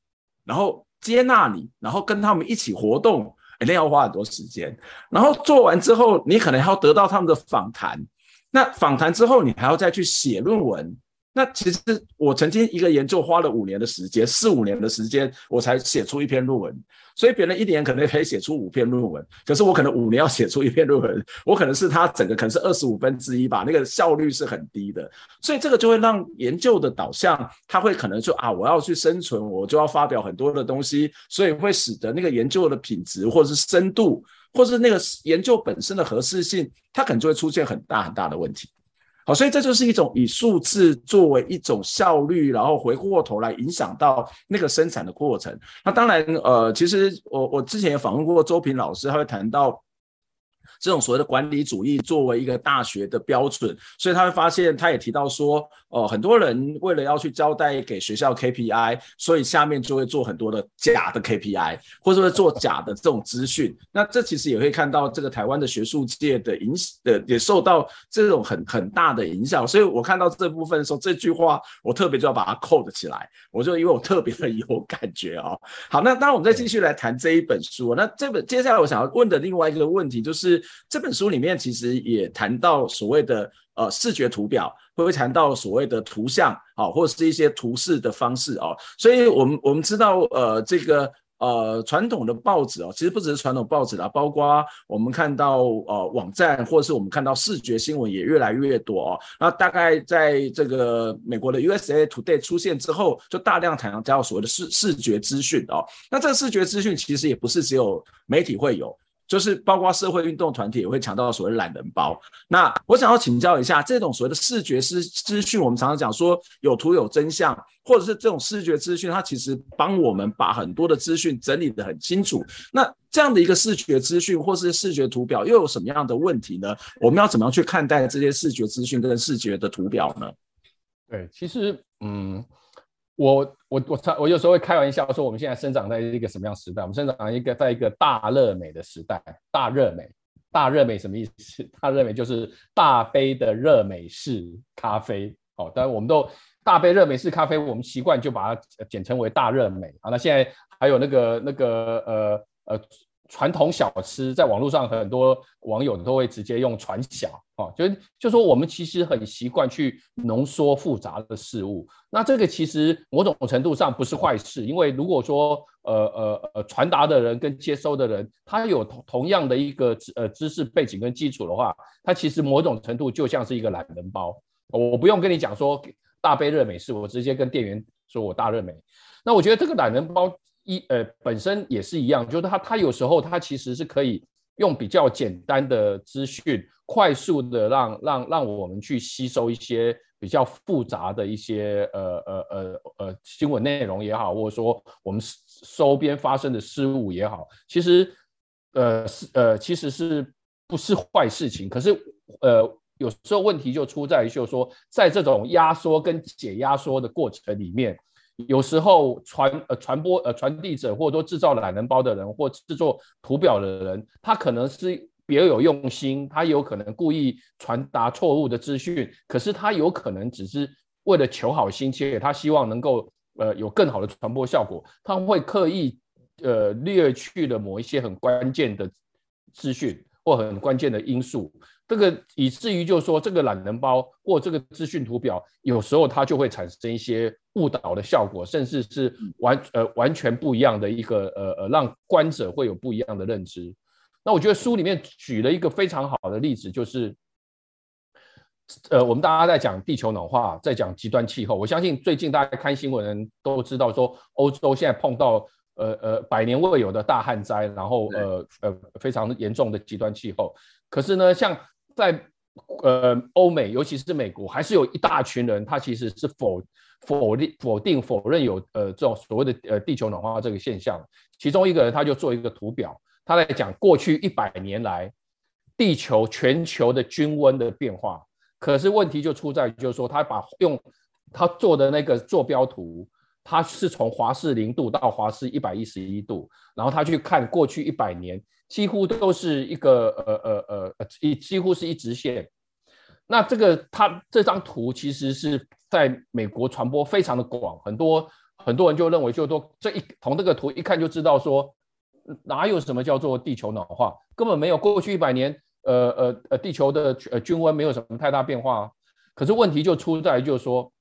然后接纳你，然后跟他们一起活动。肯定要花很多时间，然后做完之后，你可能还要得到他们的访谈。那访谈之后，你还要再去写论文。那其实我曾经一个研究花了五年的时间，四五年的时间，我才写出一篇论文。所以别人一年可能可以写出五篇论文，可是我可能五年要写出一篇论文，我可能是他整个可能是二十五分之一吧，那个效率是很低的。所以这个就会让研究的导向，他会可能说啊，我要去生存，我就要发表很多的东西，所以会使得那个研究的品质或者是深度，或是那个研究本身的合适性，它可能就会出现很大很大的问题。好，所以这就是一种以数字作为一种效率，然后回过头来影响到那个生产的过程。那当然，呃，其实我我之前也访问过周平老师，他会谈到，这种所谓的管理主义作为一个大学的标准，所以他会发现，他也提到说，呃，很多人为了要去交代给学校 KPI，所以下面就会做很多的假的 KPI，或者会做假的这种资讯。那这其实也会看到这个台湾的学术界的影响的，也受到这种很很大的影响。所以我看到这部分的时候，这句话我特别就要把它扣起来，我就因为我特别的 [laughs] 有感觉哦。好，那当然我们再继续来谈这一本书。那这本接下来我想要问的另外一个问题就是。这本书里面其实也谈到所谓的呃视觉图表，会不会谈到所谓的图像啊，或者是一些图示的方式哦。所以我们我们知道呃这个呃传统的报纸哦，其实不只是传统报纸啦，包括我们看到呃网站，或者是我们看到视觉新闻也越来越多哦。那大概在这个美国的 USA Today 出现之后，就大量谈到所谓的视视觉资讯哦。那这个视觉资讯其实也不是只有媒体会有。就是包括社会运动团体也会强调所谓懒人包。那我想要请教一下，这种所谓的视觉资资讯，我们常常讲说有图有真相，或者是这种视觉资讯，它其实帮我们把很多的资讯整理得很清楚。那这样的一个视觉资讯或是视觉图表又有什么样的问题呢？我们要怎么样去看待这些视觉资讯跟视觉的图表呢？对，其实嗯。我我我我有时候会开玩笑说，我们现在生长在一个什么样时代？我们生长在一个在一个大热美的时代。大热美，大热美什么意思？[laughs] 大热美就是大杯的热美式咖啡。哦，当然我们都大杯热美式咖啡，我们习惯就把它简称为大热美。啊，那现在还有那个那个呃呃。传统小吃，在网络上很多网友都会直接用传小啊，就就说我们其实很习惯去浓缩复杂的事物。那这个其实某种程度上不是坏事，因为如果说呃呃呃传达的人跟接收的人他有同同样的一个呃知识背景跟基础的话，他其实某种程度就像是一个懒人包。我不用跟你讲说大杯热美式，我直接跟店员说我大热美。那我觉得这个懒人包。一呃，本身也是一样，就是他他有时候他其实是可以用比较简单的资讯，快速的让让让我们去吸收一些比较复杂的一些呃呃呃呃新闻内容也好，或者说我们周边发生的事物也好，其实呃是呃其实是不是坏事情？可是呃有时候问题就出在于，就是说在这种压缩跟解压缩的过程里面。有时候传呃传播呃传递者，或者说制造懒人包的人，或制作图表的人，他可能是别有用心，他有可能故意传达错误的资讯，可是他有可能只是为了求好心切，他希望能够呃有更好的传播效果，他会刻意呃略去了某一些很关键的资讯或很关键的因素。这个以至于就是说，这个懒人包或这个资讯图表，有时候它就会产生一些误导的效果，甚至是完呃完全不一样的一个呃呃，让观者会有不一样的认知。那我觉得书里面举了一个非常好的例子，就是呃，我们大家在讲地球暖化，在讲极端气候。我相信最近大家看新闻人都知道，说欧洲现在碰到呃呃百年未有的大旱灾，然后呃呃非常严重的极端气候。可是呢，像在呃欧美，尤其是美国，还是有一大群人，他其实是否否定否定否认有呃这种所谓的呃地球暖化这个现象。其中一个人他就做一个图表，他在讲过去一百年来地球全球的均温的变化。可是问题就出在就是说，他把用他做的那个坐标图，他是从华氏零度到华氏一百一十一度，然后他去看过去一百年。几乎都是一个呃呃呃一几乎是一直线，那这个它这张图其实是在美国传播非常的广，很多很多人就认为就说这一从这个图一看就知道说哪有什么叫做地球暖化，根本没有过去一百年呃呃呃地球的呃均温没有什么太大变化，可是问题就出在就是说。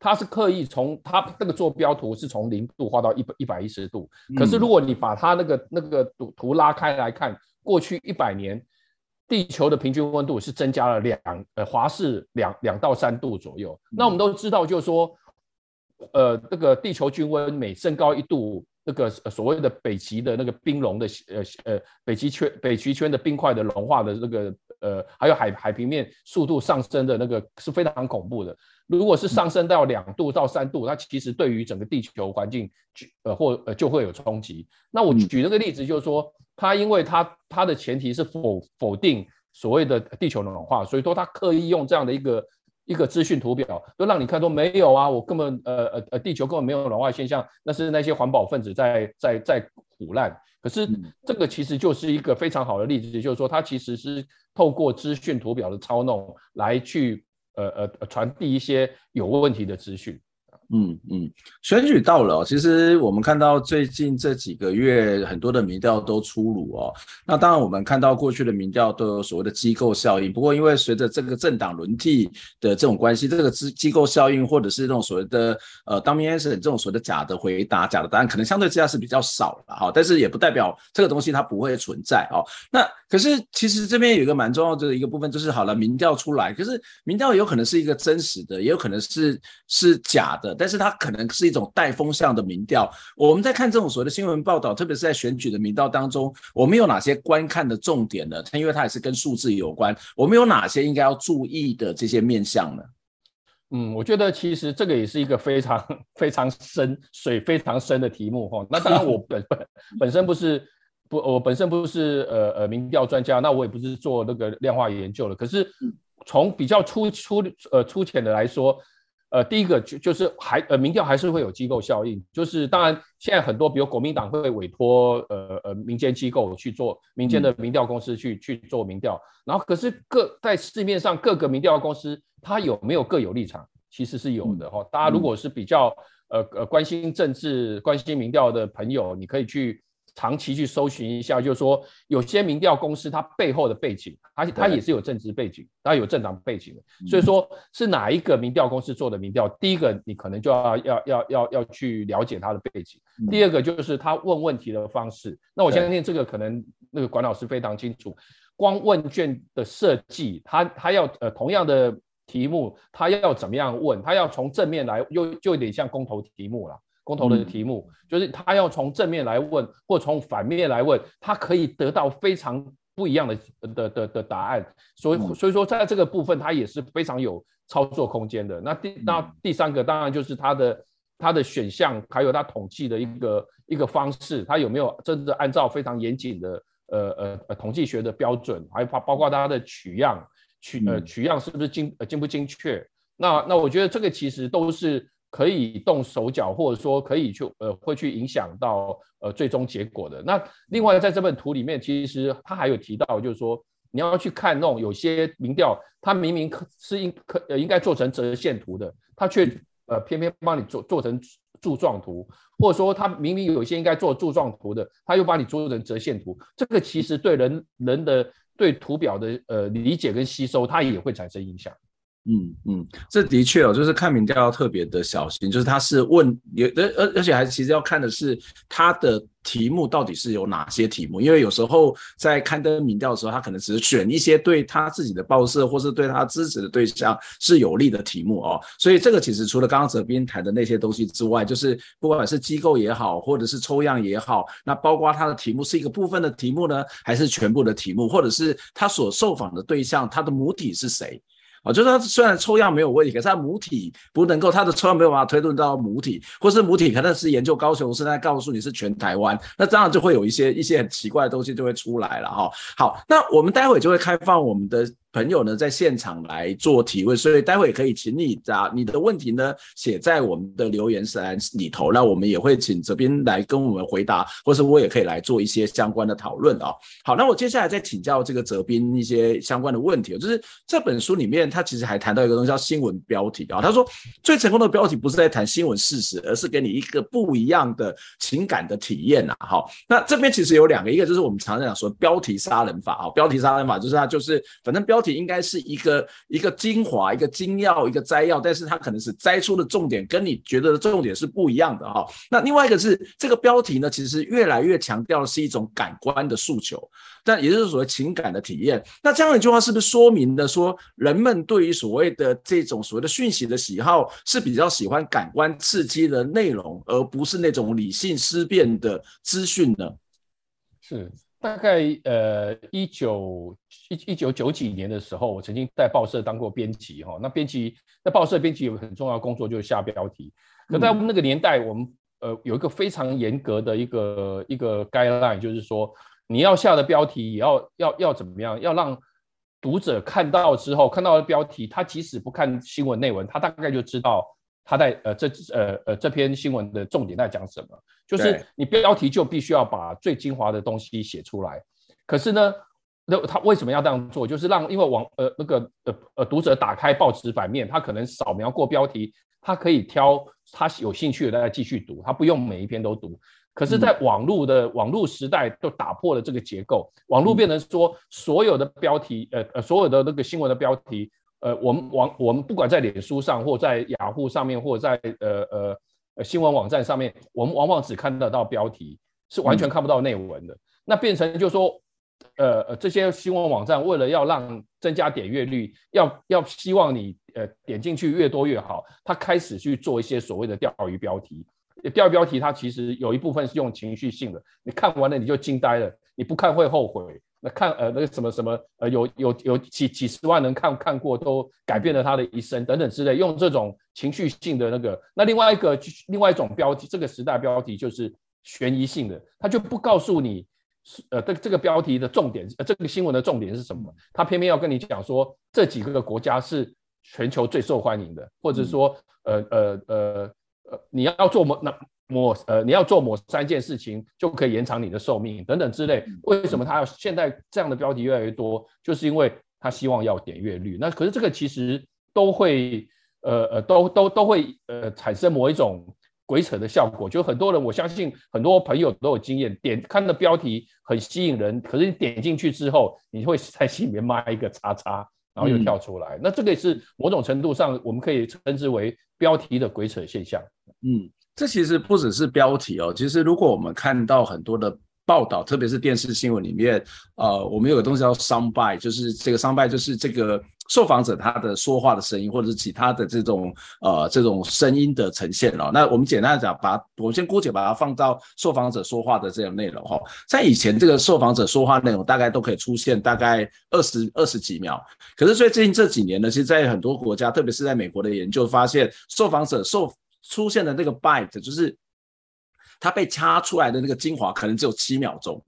它是刻意从它这个坐标图是从零度画到一百一百一十度，可是如果你把它那个那个图图拉开来看，过去一百年地球的平均温度是增加了两呃华氏两两到三度左右。那我们都知道，就是说，呃，这个地球均温每升高一度，那个所谓的北极的那个冰融的呃呃北极圈北极圈的冰块的融化的那个呃，还有海海平面速度上升的那个是非常恐怖的。如果是上升到两度到三度，它其实对于整个地球环境，呃或呃就会有冲击。那我举那个例子就是说，它因为它它的前提是否否定所谓的地球暖化，所以说它刻意用这样的一个一个资讯图表，都让你看说没有啊，我根本呃呃呃地球根本没有暖化现象，那是那些环保分子在在在腐烂。可是这个其实就是一个非常好的例子，就是说它其实是透过资讯图表的操弄来去。呃呃呃，传递一些有问题的资讯。嗯嗯，选举到了，其实我们看到最近这几个月很多的民调都出炉哦。那当然，我们看到过去的民调都有所谓的机构效应。不过，因为随着这个政党轮替的这种关系，这个机机构效应或者是这种所谓的呃当面 yes 这种所谓的假的回答、假的答案，可能相对之下是比较少了哈。但是也不代表这个东西它不会存在哦。那可是其实这边有一个蛮重要的一个部分，就是好了，民调出来，可是民调有可能是一个真实的，也有可能是是假的。但是它可能是一种带风向的民调。我们在看这种所谓的新闻报道，特别是在选举的民调当中，我们有哪些观看的重点呢？它因为它也是跟数字有关，我们有哪些应该要注意的这些面向呢？嗯，我觉得其实这个也是一个非常 [laughs] 非常深、水非常深的题目哈。那当然，[laughs] 我本本本身不是不，我本身不是呃呃民调专家，那我也不是做那个量化研究的。可是从比较粗粗呃粗浅的来说。呃，第一个就就是还呃，民调还是会有机构效应，就是当然现在很多，比如国民党会委托呃呃民间机构去做民间的民调公司去、嗯、去做民调，然后可是各在市面上各个民调公司，它有没有各有立场？其实是有的哈、哦。大家如果是比较呃呃关心政治、关心民调的朋友，你可以去。长期去搜寻一下，就是说有些民调公司它背后的背景，它它也是有政治背景，它有政党背景的。所以说是哪一个民调公司做的民调，第一个你可能就要要要要要去了解它的背景。第二个就是他问问题的方式。那我相信这个可能那个管老师非常清楚，光问卷的设计，他他要呃同样的题目，他要怎么样问？他要从正面来，又就有点像公投题目了。公投的题目就是他要从正面来问，或从反面来问，他可以得到非常不一样的的的的答案。所以所以说，在这个部分，他也是非常有操作空间的。那第那第三个当然就是他的他的选项，还有他统计的一个一个方式，他有没有真的按照非常严谨的呃呃呃统计学的标准，还包包括他的取样取呃取样是不是精呃精不精确？那那我觉得这个其实都是。可以动手脚，或者说可以去呃，会去影响到呃最终结果的。那另外在这本图里面，其实他还有提到，就是说你要去看那种有些民调，它明明可是应可应该做成折线图的，它却呃偏偏帮你做做成柱状图，或者说它明明有些应该做柱状图的，它又帮你做成折线图。这个其实对人人的对图表的呃理解跟吸收，它也会产生影响。嗯嗯，这的确哦，就是看民调要特别的小心，就是他是问也而而而且还其实要看的是他的题目到底是有哪些题目，因为有时候在刊登民调的时候，他可能只是选一些对他自己的报社或是对他支持的对象是有利的题目哦，所以这个其实除了刚刚哲斌谈的那些东西之外，就是不管是机构也好，或者是抽样也好，那包括他的题目是一个部分的题目呢，还是全部的题目，或者是他所受访的对象他的母体是谁？啊，就是他虽然抽样没有问题，可是他母体不能够，他的抽样没有办法推论到母体，或是母体可能是研究高雄市，在告诉你是全台湾，那这样就会有一些一些很奇怪的东西就会出来了哈。好，那我们待会就会开放我们的。朋友呢，在现场来做提问，所以待会可以请你把你的问题呢写在我们的留言栏里头，那我们也会请这边来跟我们回答，或是我也可以来做一些相关的讨论啊。好，那我接下来再请教这个泽斌一些相关的问题，就是这本书里面他其实还谈到一个东西叫新闻标题啊，他说最成功的标题不是在谈新闻事实，而是给你一个不一样的情感的体验啊。好，那这边其实有两个，一个就是我们常常讲说标题杀人法啊，标题杀人法就是它就是反正标标题。应该是一个一个精华，一个精要，一个摘要，但是它可能是摘出的重点跟你觉得的重点是不一样的哈。那另外一个是这个标题呢，其实越来越强调的是一种感官的诉求，但也就是所谓情感的体验。那这样一句话是不是说明的说，人们对于所谓的这种所谓的讯息的喜好是比较喜欢感官刺激的内容，而不是那种理性思辨的资讯呢？是。大概呃一九一一九九几年的时候，我曾经在报社当过编辑哈。那编辑在报社编辑有很重要工作就是下标题。可在我们那个年代，我们呃有一个非常严格的一个一个 guideline，就是说你要下的标题也要要要怎么样，要让读者看到之后看到的标题，他即使不看新闻内文，他大概就知道。他在呃这呃呃这篇新闻的重点在讲什么？就是你标题就必须要把最精华的东西写出来。可是呢，那他为什么要这样做？就是让因为网呃那个呃呃读者打开报纸版面，他可能扫描过标题，他可以挑他有兴趣的再继续读，他不用每一篇都读。可是，在网络的、嗯、网络时代，就打破了这个结构，网络变成说所有的标题，呃呃所有的那个新闻的标题。呃，我们网我们不管在脸书上，或在雅虎上面，或在呃呃呃新闻网站上面，我们往往只看得到标题，是完全看不到内文的。嗯、那变成就是说，呃呃这些新闻网站为了要让增加点阅率，要要希望你呃点进去越多越好，他开始去做一些所谓的钓鱼标题。钓鱼标题它其实有一部分是用情绪性的，你看完了你就惊呆了，你不看会后悔。那看呃那个什么什么呃有有有几几十万人看看过都改变了他的一生等等之类，用这种情绪性的那个，那另外一个另外一种标题，这个时代标题就是悬疑性的，他就不告诉你呃这这个标题的重点，呃这个新闻的重点是什么，他偏偏要跟你讲说这几个国家是全球最受欢迎的，或者说呃呃呃呃你要做么那。某呃，你要做某三件事情就可以延长你的寿命等等之类。为什么他要现在这样的标题越来越多？就是因为他希望要点阅率。那可是这个其实都会呃呃都都都会呃产生某一种鬼扯的效果。就很多人，我相信很多朋友都有经验，点看的标题很吸引人，可是你点进去之后，你会在心里面骂一个叉叉，然后又跳出来。嗯、那这个也是某种程度上我们可以称之为标题的鬼扯现象。嗯。这其实不只是标题哦，其实如果我们看到很多的报道，特别是电视新闻里面，呃，我们有个东西叫 soundbite，就是这个 soundbite 就是这个受访者他的说话的声音，或者是其他的这种呃这种声音的呈现哦。那我们简单的讲，把我们先姑且把它放到受访者说话的这种内容哈、哦。在以前，这个受访者说话内容大概都可以出现大概二十二十几秒，可是最近这几年呢，其实，在很多国家，特别是在美国的研究发现，受访者受出现的那个 bite 就是它被掐出来的那个精华，可能只有七秒钟，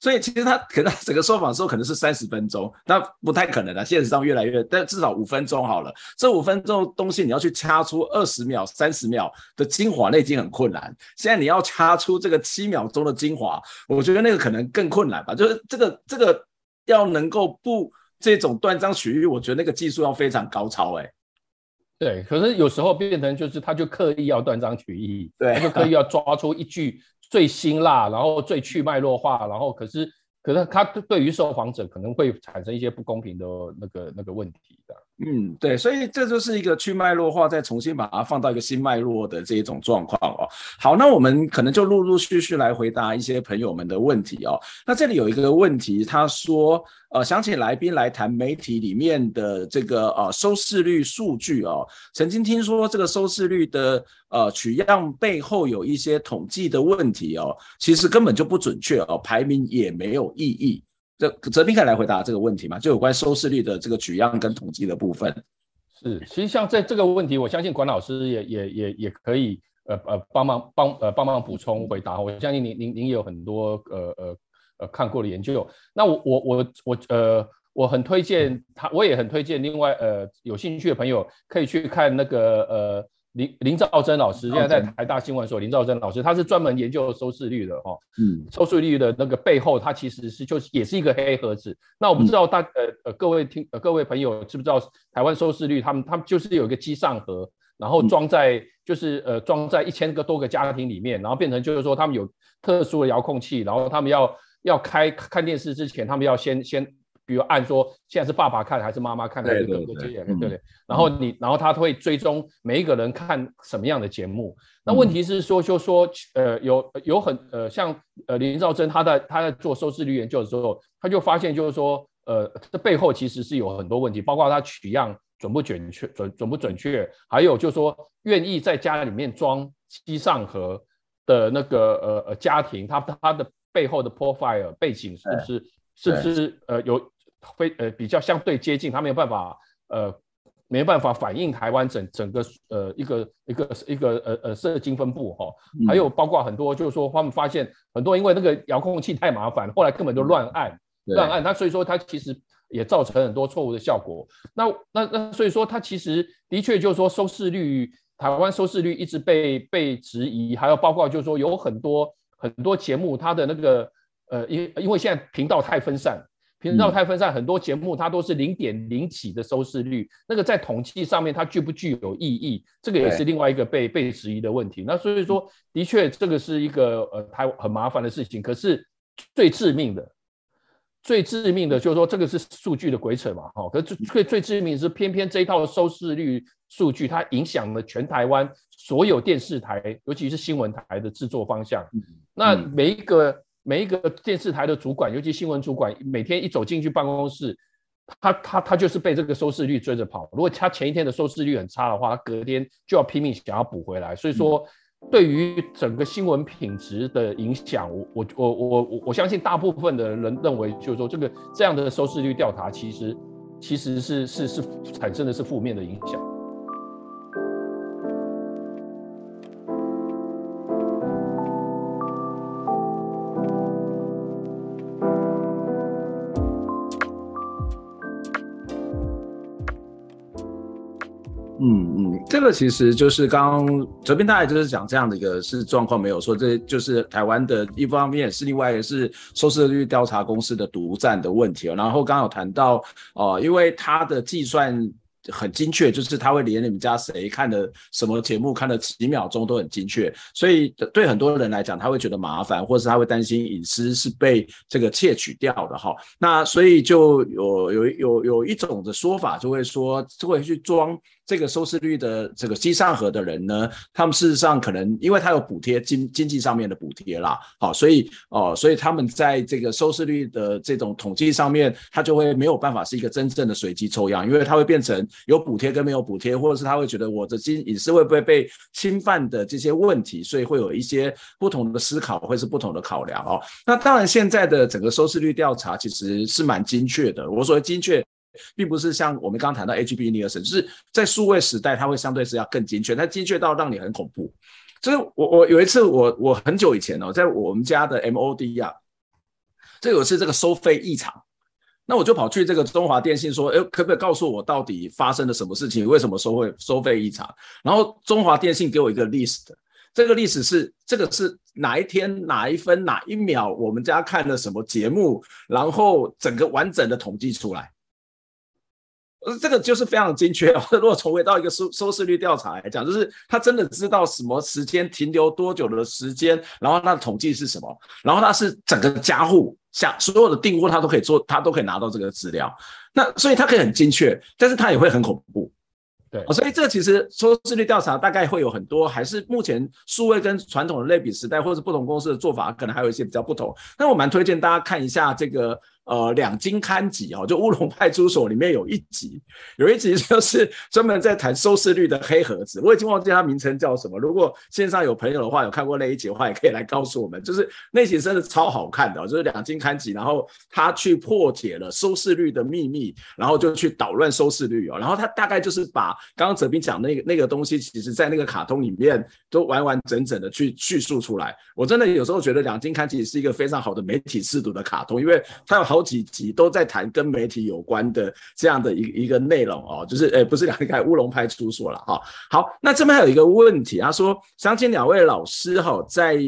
所以其实他可能整个受访的时候可能是三十分钟，那不太可能的。现实上越来越，但至少五分钟好了。这五分钟东西你要去掐出二十秒、三十秒的精华，那已经很困难。现在你要掐出这个七秒钟的精华，我觉得那个可能更困难吧。就是这个这个要能够不这种断章取义，我觉得那个技术要非常高超哎、对，可是有时候变成就是他就刻意要断章取义，[laughs] 对，他就刻意要抓出一句最辛辣，然后最去脉络化，然后可是可是他对于受访者可能会产生一些不公平的那个那个问题的。嗯，对，所以这就是一个去脉络化，再重新把它放到一个新脉络的这一种状况哦。好，那我们可能就陆陆续续来回答一些朋友们的问题哦。那这里有一个问题，他说，呃，想请来宾来谈媒体里面的这个呃收视率数据哦。曾经听说这个收视率的呃取样背后有一些统计的问题哦，其实根本就不准确哦，排名也没有意义。这哲斌可以来回答这个问题吗？就有关收视率的这个取样跟统计的部分。是，其实像在这个问题，我相信管老师也也也也可以呃呃帮忙帮呃帮忙补充回答。我相信您您您也有很多呃呃呃看过的研究。那我我我我呃我很推荐他，我也很推荐另外呃有兴趣的朋友可以去看那个呃。林林兆珍老师现在在台大新闻所，林兆珍老师他是专门研究收视率的哈，嗯，收视率的那个背后，它其实是就是也是一个黑盒子。那我不知道大呃呃各位听呃各位朋友知不知道台湾收视率，他们他们就是有一个机上盒，然后装在就是呃装在一千个多个家庭里面，然后变成就是说他们有特殊的遥控器，然后他们要要开看电视之前，他们要先先。比如按说现在是爸爸看还是妈妈看，还是哥哥接演，对不对？然后你，然后他会追踪每一个人看什么样的节目。那问题是说，就说呃，有有很呃，像呃林兆珍他在他在做收视率研究的时候，他就发现就是说，呃，这背后其实是有很多问题，包括他取样准不准确，准准不准确，还有就是说愿意在家里面装机上盒的那个呃呃家庭，他他的背后的 profile 背景是不是是不是呃有非呃比较相对接近，他没有办法呃没有办法反映台湾整整个呃一个一个一个呃呃社经分布哈，还有包括很多就是说他们发现很多因为那个遥控器太麻烦，后来根本就乱按乱按，它所以说它其实。也造成很多错误的效果。那那那，所以说它其实的确就是说收视率，台湾收视率一直被被质疑，还有包括就是说有很多很多节目，它的那个呃，因因为现在频道太分散，频道太分散，很多节目它都是零点零几的收视率，那个在统计上面它具不具有意义？这个也是另外一个被被质疑的问题。那所以说，的确这个是一个呃，台很麻烦的事情。可是最致命的。最致命的就是说，这个是数据的鬼扯嘛，哈。可是最最致命的是，偏偏这一套收视率数据，它影响了全台湾所有电视台，尤其是新闻台的制作方向。那每一个每一个电视台的主管，尤其新闻主管，每天一走进去办公室，他他他就是被这个收视率追着跑。如果他前一天的收视率很差的话，他隔天就要拼命想要补回来。所以说。对于整个新闻品质的影响，我我我我我我相信大部分的人认为，就是说这个这样的收视率调查，其实其实是是是产生的是负面的影响。这个其实就是刚刚哲斌大概就是讲这样的一个是状况，没有说这就是台湾的一方面，是另外一个是收视率调查公司的独占的问题。然后刚刚有谈到哦、呃，因为它的计算。很精确，就是他会连你们家谁看的什么节目，看了几秒钟都很精确，所以对很多人来讲，他会觉得麻烦，或是他会担心隐私是被这个窃取掉的哈。那所以就有有有有一种的说法，就会说就会去装这个收视率的这个机上盒的人呢，他们事实上可能因为他有补贴经经济上面的补贴啦，好，所以哦，所以他们在这个收视率的这种统计上面，他就会没有办法是一个真正的随机抽样，因为他会变成。有补贴跟没有补贴，或者是他会觉得我的隐隐私会不会被侵犯的这些问题，所以会有一些不同的思考，会是不同的考量哦。那当然，现在的整个收视率调查其实是蛮精确的。我所谓精确，并不是像我们刚刚谈到 HB 尼尔森，就是在数位时代，它会相对是要更精确，它精确到让你很恐怖。就是我我有一次我我很久以前哦，在我们家的 MOD 啊，这有一次这个收费异常。那我就跑去这个中华电信说，哎，可不可以告诉我到底发生了什么事情？为什么收费收费异常？然后中华电信给我一个 list，这个 list 是这个是哪一天哪一分哪一秒我们家看了什么节目，然后整个完整的统计出来。呃，这个就是非常精确。[laughs] 如果重回到一个收收视率调查来讲，就是他真的知道什么时间停留多久的时间，然后他的统计是什么，然后他是整个家户。像所有的订户，他都可以做，他都可以拿到这个资料。那所以他可以很精确，但是他也会很恐怖。对，所以这其实收视率调查大概会有很多，还是目前数位跟传统的类比时代，或者不同公司的做法，可能还有一些比较不同。那我蛮推荐大家看一下这个。呃，两金刊集哦，就乌龙派出所里面有一集，有一集就是专门在谈收视率的黑盒子，我已经忘记它名称叫什么。如果线上有朋友的话，有看过那一集的话，也可以来告诉我们。就是那集真的超好看的，就是两金刊集，然后他去破解了收视率的秘密，然后就去捣乱收视率哦。然后他大概就是把刚刚哲斌讲那个那个东西，其实在那个卡通里面都完完整整的去叙述出来。我真的有时候觉得两金刊集是一个非常好的媒体识读的卡通，因为它有。好几集都在谈跟媒体有关的这样的一一个内容哦，就是诶，不是两个乌龙派出所了哈。好，那这边还有一个问题，他说想请两位老师哈，在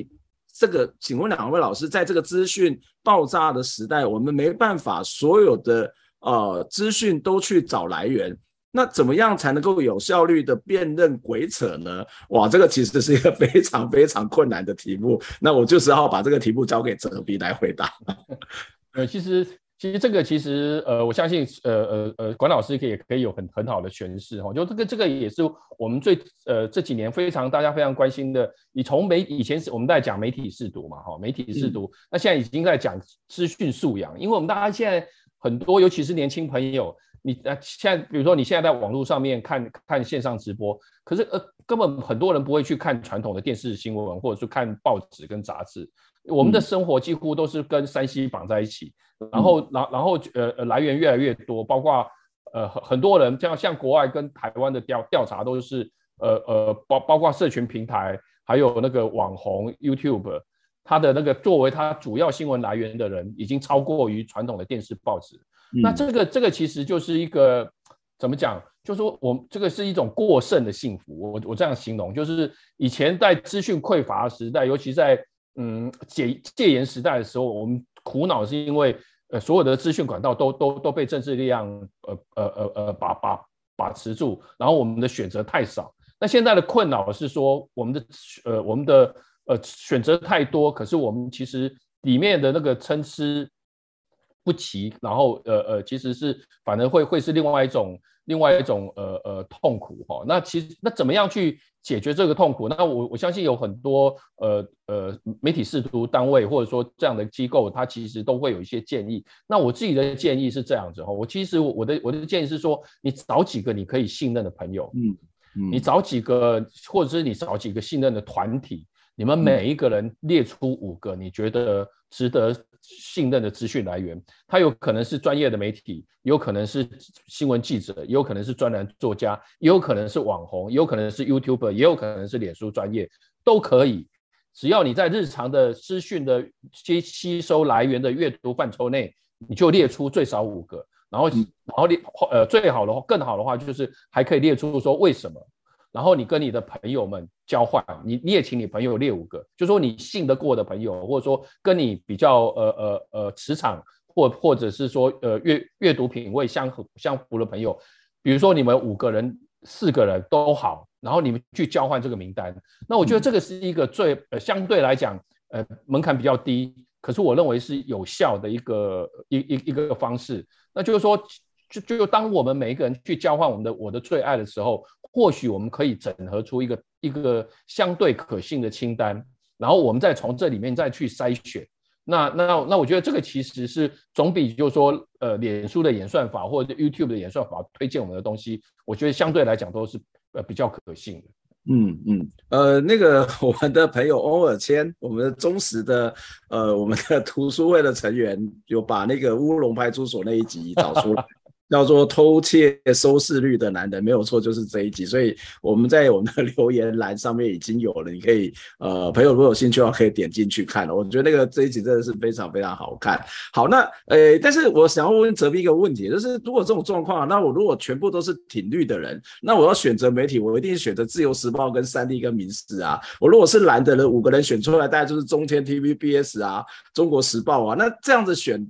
这个，请问两位老师，在这个资讯爆炸的时代，我们没办法所有的呃资讯都去找来源。那怎么样才能够有效率的辨认鬼扯呢？哇，这个其实是一个非常非常困难的题目。那我就是要把这个题目交给哲比来回答。呃，其实其实这个其实呃，我相信呃呃呃，管老师可以也可以有很很好的诠释哈。就这个这个也是我们最呃这几年非常大家非常关心的。你从媒以前是我们在讲媒体试读嘛哈，媒体试读，嗯、那现在已经在讲资讯素养，因为我们大家现在很多尤其是年轻朋友。你呃，现在比如说你现在在网络上面看看线上直播，可是呃根本很多人不会去看传统的电视新闻，或者是看报纸跟杂志。我们的生活几乎都是跟山西绑在一起，嗯、然后然然后呃呃来源越来越多，包括呃很很多人像像国外跟台湾的调调查都是呃呃包包括社群平台，还有那个网红 YouTube，他的那个作为他主要新闻来源的人，已经超过于传统的电视报纸。嗯、那这个这个其实就是一个怎么讲？就是说我这个是一种过剩的幸福。我我这样形容，就是以前在资讯匮乏的时代，尤其在嗯，戒戒严时代的时候，我们苦恼是因为呃，所有的资讯管道都都都被政治力量呃呃呃呃把把把持住，然后我们的选择太少。那现在的困扰是说，我们的呃我们的呃选择太多，可是我们其实里面的那个参差不齐，然后呃呃其实是反而会会是另外一种另外一种呃呃痛苦哈。那其实那怎么样去？解决这个痛苦，那我我相信有很多呃呃媒体试图单位或者说这样的机构，它其实都会有一些建议。那我自己的建议是这样子哈，我其实我的我的建议是说，你找几个你可以信任的朋友，嗯嗯，你找几个或者是你找几个信任的团体，你们每一个人列出五个你觉得值得信任的资讯来源，它有可能是专业的媒体，有可能是新闻记者，也有可能是专栏作家，也有可能是网红，也有可能是 YouTuber，也有可能是脸书专业，都可以。只要你在日常的资讯的吸吸收来源的阅读范畴内，你就列出最少五个，然后然后列呃最好的话更好的话就是还可以列出说为什么。然后你跟你的朋友们交换，你你也请你朋友列五个，就说你信得过的朋友，或者说跟你比较呃呃呃磁场或或者是说呃阅阅读品味相相符的朋友，比如说你们五个人四个人都好，然后你们去交换这个名单。那我觉得这个是一个最呃相对来讲呃门槛比较低，可是我认为是有效的一个一一一个方式。那就是说就就当我们每一个人去交换我们的我的最爱的时候。或许我们可以整合出一个一个相对可信的清单，然后我们再从这里面再去筛选。那那那我觉得这个其实是总比就是说呃脸书的演算法或者 YouTube 的演算法推荐我们的东西，我觉得相对来讲都是呃比较可信的。嗯嗯，呃那个 [laughs] 我们的朋友欧尔谦，我们的忠实的呃我们的读书会的成员，有把那个乌龙派出所那一集找出来。叫做偷窃收视率的男人，没有错，就是这一集。所以我们在我们的 [laughs] 留言栏上面已经有了，你可以呃，朋友如果有兴趣的话，可以点进去看了。我觉得那个这一集真的是非常非常好看。好，那呃，但是我想要问哲斌一个问题，就是如果这种状况，那我如果全部都是挺绿的人，那我要选择媒体，我一定选择自由时报跟三立跟民视啊。我如果是蓝的人，五个人选出来，大概就是中天、TVBS 啊、中国时报啊，那这样子选。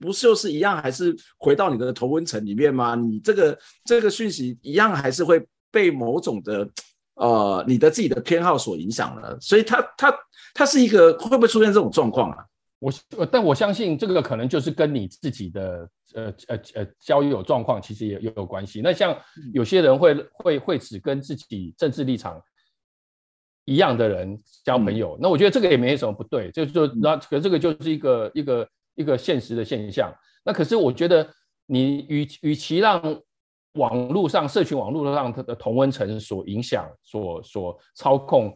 不就是一样，还是回到你的同温层里面吗？你这个这个讯息一样，还是会被某种的呃你的自己的偏好所影响了。所以它它它是一个会不会出现这种状况啊？我但我相信这个可能就是跟你自己的呃呃呃交友状况其实也有有关系。那像有些人会会会只跟自己政治立场一样的人交朋友，嗯、那我觉得这个也没什么不对，就是说那可这个就是一个一个。一个现实的现象，那可是我觉得你与与其让网络上、社群网络上它的同温层所影响、所所操控，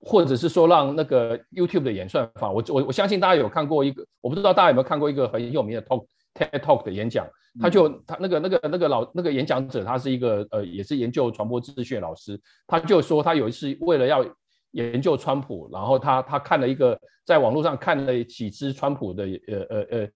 或者是说让那个 YouTube 的演算法，我我我相信大家有看过一个，我不知道大家有没有看过一个很有名的 Talk TED Talk 的演讲，他就他那个那个那个老那个演讲者，他是一个呃也是研究传播资讯的老师，他就说他有一次为了要研究川普，然后他他看了一个在网络上看了几支川普的呃呃呃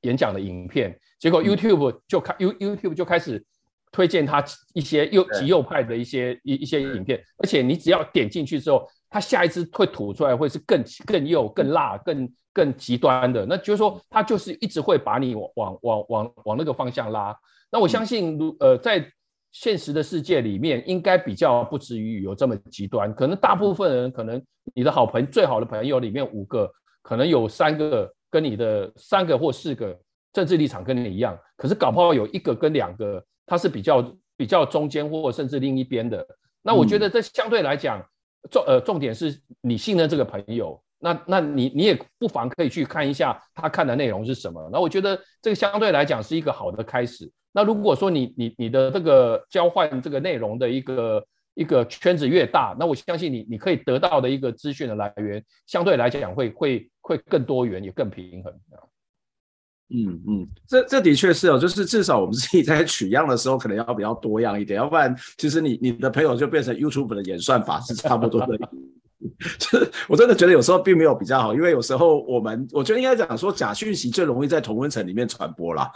演讲的影片，结果 YouTube 就开 You YouTube 就开始推荐他一些右极右派的一些一一些影片，而且你只要点进去之后，他下一支会吐出来会是更更右、更辣、更更极端的，那就是说他就是一直会把你往往往往往那个方向拉。那我相信如呃在。现实的世界里面，应该比较不至于有这么极端。可能大部分人，可能你的好朋友、最好的朋友里面五个，可能有三个跟你的三个或四个政治立场跟你一样。可是搞不好有一个跟两个，他是比较比较中间或甚至另一边的。那我觉得这相对来讲，重呃重点是你信任这个朋友。那那你你也不妨可以去看一下他看的内容是什么。那我觉得这个相对来讲是一个好的开始。那如果说你你你的这个交换这个内容的一个一个圈子越大，那我相信你你可以得到的一个资讯的来源，相对来讲会会会更多元，也更平衡。嗯嗯，这这的确是哦，就是至少我们自己在取样的时候，可能要比较多样一点，要不然其实你你的朋友就变成 YouTube 的演算法是差不多的。[laughs] 就是我真的觉得有时候并没有比较好，因为有时候我们我觉得应该讲说假讯息最容易在同温层里面传播啦。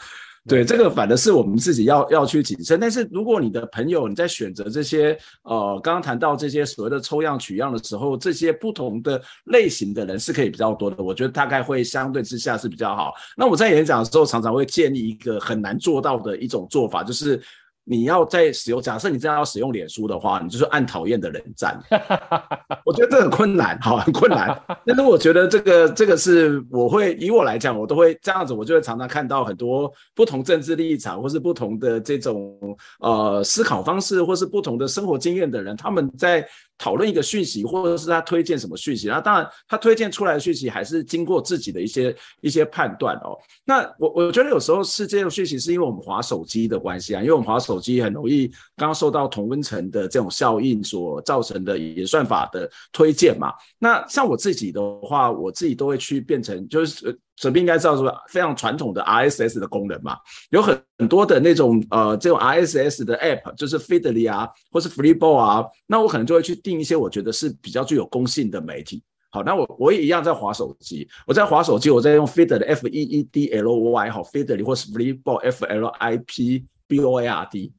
对，这个反而是我们自己要要去谨慎。但是如果你的朋友你在选择这些呃，刚刚谈到这些所谓的抽样取样的时候，这些不同的类型的人是可以比较多的。我觉得大概会相对之下是比较好。那我在演讲的时候常常会建议一个很难做到的一种做法，就是。你要在使用，假设你真的要使用脸书的话，你就是按讨厌的人赞。[laughs] 我觉得这很困难，好，很困难。但是我觉得这个这个是我会以我来讲，我都会这样子，我就会常常看到很多不同政治立场，或是不同的这种呃思考方式，或是不同的生活经验的人，他们在。讨论一个讯息，或者是他推荐什么讯息，那当然他推荐出来的讯息还是经过自己的一些一些判断哦。那我我觉得有时候是这种讯息是因为我们滑手机的关系啊，因为我们滑手机很容易刚刚受到同温层的这种效应所造成的演算法的推荐嘛。那像我自己的话，我自己都会去变成就是。这边应该知道说非常传统的 RSS 的功能嘛，有很很多的那种呃这种 RSS 的 App，就是 Feedly 啊，或是 Flipboard 啊，那我可能就会去订一些我觉得是比较具有公信的媒体。好，那我我也一样在滑手机，我在滑手机，我在用 Feedly F E E D L Y 好 Feedly 或是 Flipboard F L I P B O A R D，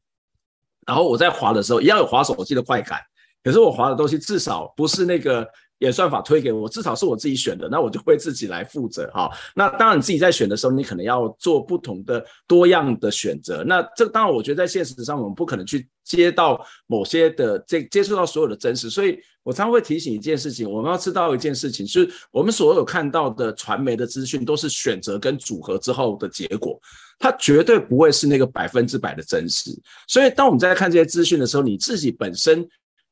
然后我在滑的时候一样有滑手机的快感，可是我滑的东西至少不是那个。演算法推给我，至少是我自己选的，那我就会自己来负责哈。那当然你自己在选的时候，你可能要做不同的多样的选择。那这当然，我觉得在现实上，我们不可能去接到某些的这接触到所有的真实，所以我常常会提醒一件事情，我们要知道一件事情，就是我们所有看到的传媒的资讯都是选择跟组合之后的结果，它绝对不会是那个百分之百的真实。所以当我们在看这些资讯的时候，你自己本身。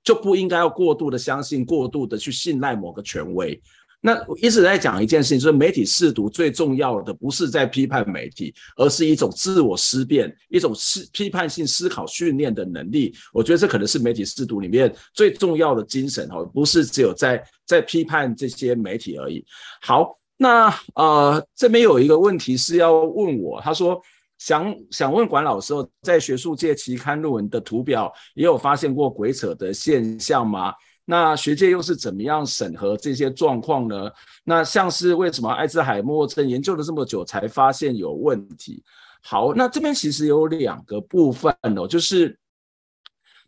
就不应该要过度的相信，过度的去信赖某个权威。那一直在讲一件事情，就是媒体试读最重要的不是在批判媒体，而是一种自我思辨、一种思批判性思考训练的能力。我觉得这可能是媒体试读里面最重要的精神哈，不是只有在在批判这些媒体而已。好，那呃这边有一个问题是要问我，他说。想想问管老师哦，在学术界期刊论文的图表也有发现过鬼扯的现象吗？那学界又是怎么样审核这些状况呢？那像是为什么艾滋海默症研究了这么久才发现有问题？好，那这边其实有两个部分哦，就是。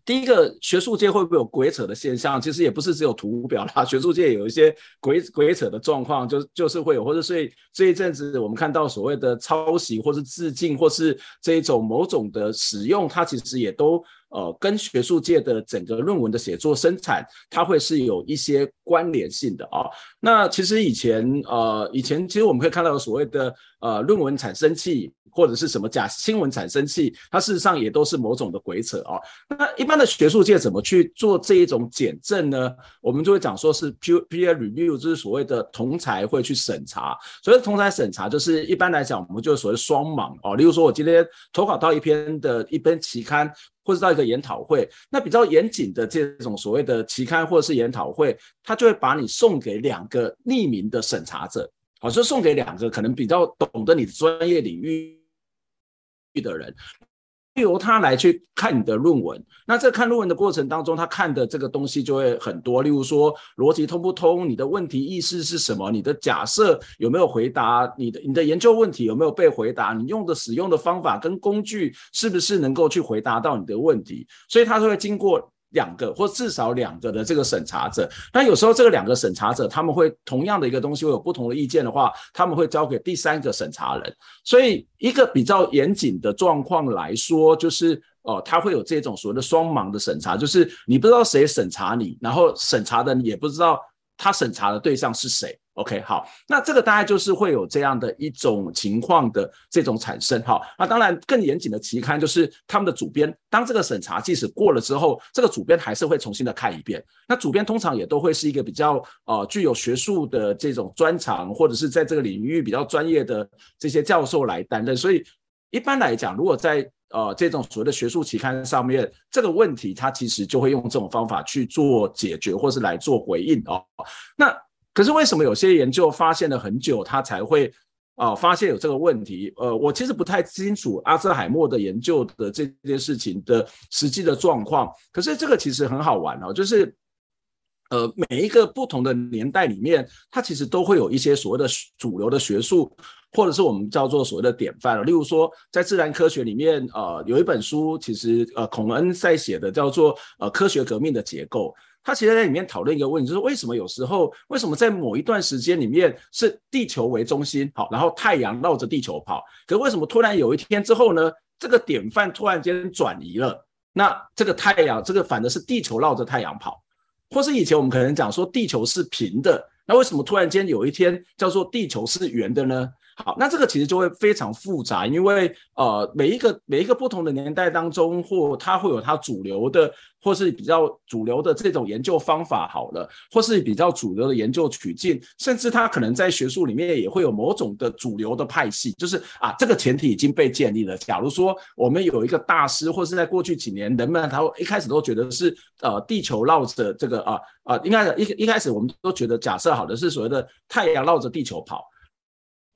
第一个，学术界会不会有鬼扯的现象？其实也不是只有图表啦，[laughs] 学术界有一些鬼鬼扯的状况，就就是会有，或者所以这一阵子我们看到所谓的抄袭，或是致敬，或是这一种某种的使用，它其实也都呃跟学术界的整个论文的写作生产，它会是有一些关联性的啊。那其实以前呃以前其实我们可以看到所谓的呃论文产生器。或者是什么假新闻产生器，它事实上也都是某种的鬼扯哦。那一般的学术界怎么去做这一种检证呢？我们就会讲说是 peer review，就是所谓的同侪会去审查。所谓的同侪审查，就是一般来讲，我们就所谓双盲哦。例如说，我今天投稿到一篇的一篇期刊，或者到一个研讨会，那比较严谨的这种所谓的期刊或者是研讨会，他就会把你送给两个匿名的审查者，好，就送给两个可能比较懂得你的专业领域。的人，由他来去看你的论文。那在看论文的过程当中，他看的这个东西就会很多。例如说，逻辑通不通？你的问题意思是什么？你的假设有没有回答？你的你的研究问题有没有被回答？你用的使用的方法跟工具是不是能够去回答到你的问题？所以他就会经过。两个或至少两个的这个审查者，那有时候这个两个审查者他们会同样的一个东西会有不同的意见的话，他们会交给第三个审查人。所以一个比较严谨的状况来说，就是哦，他会有这种所谓的双盲的审查，就是你不知道谁审查你，然后审查的你也不知道他审查的对象是谁。OK，好，那这个大概就是会有这样的一种情况的这种产生，哈，那当然更严谨的期刊就是他们的主编，当这个审查即使过了之后，这个主编还是会重新的看一遍。那主编通常也都会是一个比较呃具有学术的这种专长，或者是在这个领域比较专业的这些教授来担任。所以一般来讲，如果在呃这种所谓的学术期刊上面，这个问题它其实就会用这种方法去做解决，或是来做回应哦。那可是为什么有些研究发现了很久，它才会啊、发现有这个问题？呃，我其实不太清楚阿兹海默的研究的这件事情的实际的状况。可是这个其实很好玩哦，就是。呃，每一个不同的年代里面，它其实都会有一些所谓的主流的学术，或者是我们叫做所谓的典范。例如说，在自然科学里面，呃，有一本书，其实呃，孔恩在写的叫做呃《科学革命的结构》。他其实在里面讨论一个问题，就是为什么有时候，为什么在某一段时间里面是地球为中心，好，然后太阳绕着地球跑，可为什么突然有一天之后呢，这个典范突然间转移了，那这个太阳，这个反的是地球绕着太阳跑。或是以前我们可能讲说地球是平的，那为什么突然间有一天叫做地球是圆的呢？好，那这个其实就会非常复杂，因为呃，每一个每一个不同的年代当中，或它会有它主流的，或是比较主流的这种研究方法好了，或是比较主流的研究取径，甚至它可能在学术里面也会有某种的主流的派系，就是啊，这个前提已经被建立了。假如说我们有一个大师，或是在过去几年，人们他一开始都觉得是呃地球绕着这个啊啊、呃，应该一一开始我们都觉得假设好的是所谓的太阳绕着地球跑。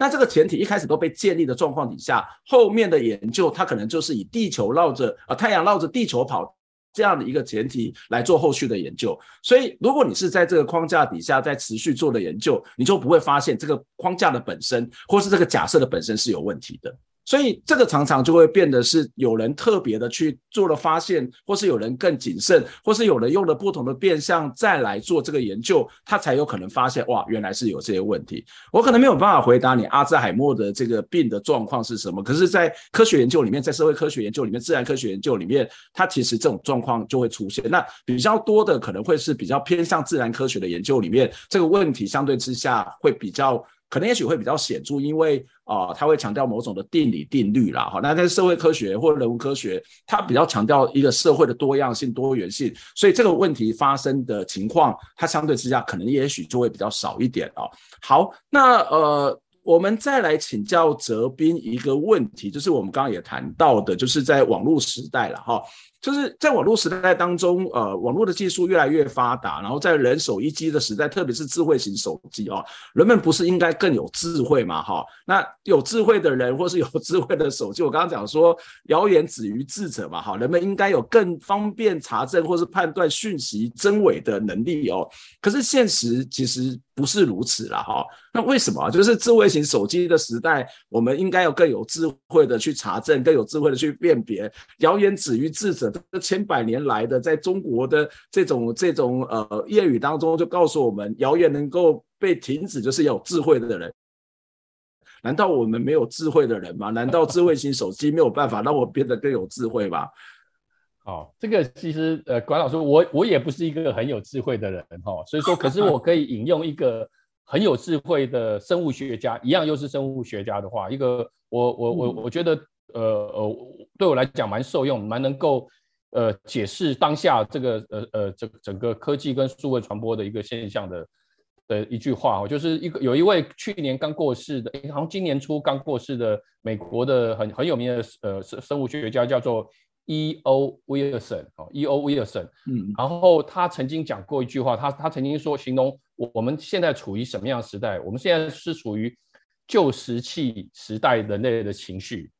那这个前提一开始都被建立的状况底下，后面的研究它可能就是以地球绕着啊太阳绕着地球跑这样的一个前提来做后续的研究。所以，如果你是在这个框架底下在持续做的研究，你就不会发现这个框架的本身，或是这个假设的本身是有问题的。所以这个常常就会变得是有人特别的去做了发现，或是有人更谨慎，或是有人用了不同的变相再来做这个研究，他才有可能发现哇，原来是有这些问题。我可能没有办法回答你阿兹海默的这个病的状况是什么，可是，在科学研究里面，在社会科学研究里面，自然科学研究里面，它其实这种状况就会出现。那比较多的可能会是比较偏向自然科学的研究里面，这个问题相对之下会比较。可能也许会比较显著，因为啊、呃，他会强调某种的定理定律啦，哈。那在社会科学或人文科学，它比较强调一个社会的多样性、多元性，所以这个问题发生的情况，它相对之下可能也许就会比较少一点哦。好，那呃，我们再来请教哲斌一个问题，就是我们刚刚也谈到的，就是在网络时代了哈。就是在网络时代当中，呃，网络的技术越来越发达，然后在人手一机的时代，特别是智慧型手机哦，人们不是应该更有智慧嘛？哈，那有智慧的人或是有智慧的手机，我刚刚讲说，谣言止于智者嘛，哈，人们应该有更方便查证或是判断讯息真伪的能力哦。可是现实其实不是如此了，哈。那为什么？就是智慧型手机的时代，我们应该要更有智慧的去查证，更有智慧的去辨别，谣言止于智者。这千百年来的，在中国的这种这种呃谚语当中，就告诉我们，谣言能够被停止，就是有智慧的人。难道我们没有智慧的人吗？难道智慧型手机没有办法让我变得更有智慧吗？哦，这个其实呃，管老师，我我也不是一个很有智慧的人哈、哦，所以说，可是我可以引用一个很有智慧的生物学家，一样又是生物学家的话，一个我我我我觉得呃呃，对我来讲蛮受用，蛮能够。呃，解释当下这个呃呃，这整个科技跟数位传播的一个现象的的一句话哦，就是一个有一位去年刚过世的，好像今年初刚过世的美国的很很有名的呃生生物学家叫做 E.O. Wilson 哦，E.O. Wilson，嗯，然后他曾经讲过一句话，他他曾经说形容我们现在处于什么样的时代？我们现在是处于旧石器时代人类的情绪，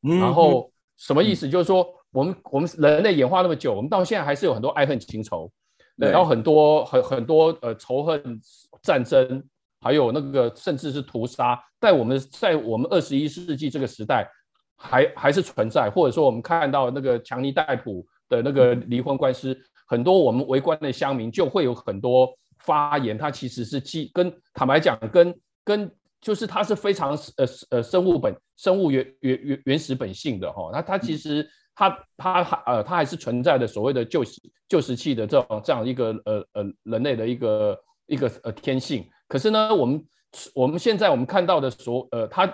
然后什么意思？就是说。我们我们人类演化那么久，我们到现在还是有很多爱恨情仇，然后很多很很多呃仇恨战争，还有那个甚至是屠杀，在我们在我们二十一世纪这个时代还还是存在，或者说我们看到那个强尼戴普的那个离婚官司，很多我们围观的乡民就会有很多发言，他其实是基跟坦白讲跟跟就是他是非常呃呃生物本生物原原原原始本性的哈，那他其实。它它还呃，它还是存在的所谓的旧石旧石器的这种这样一个呃呃人类的一个一个呃天性。可是呢，我们我们现在我们看到的所呃，它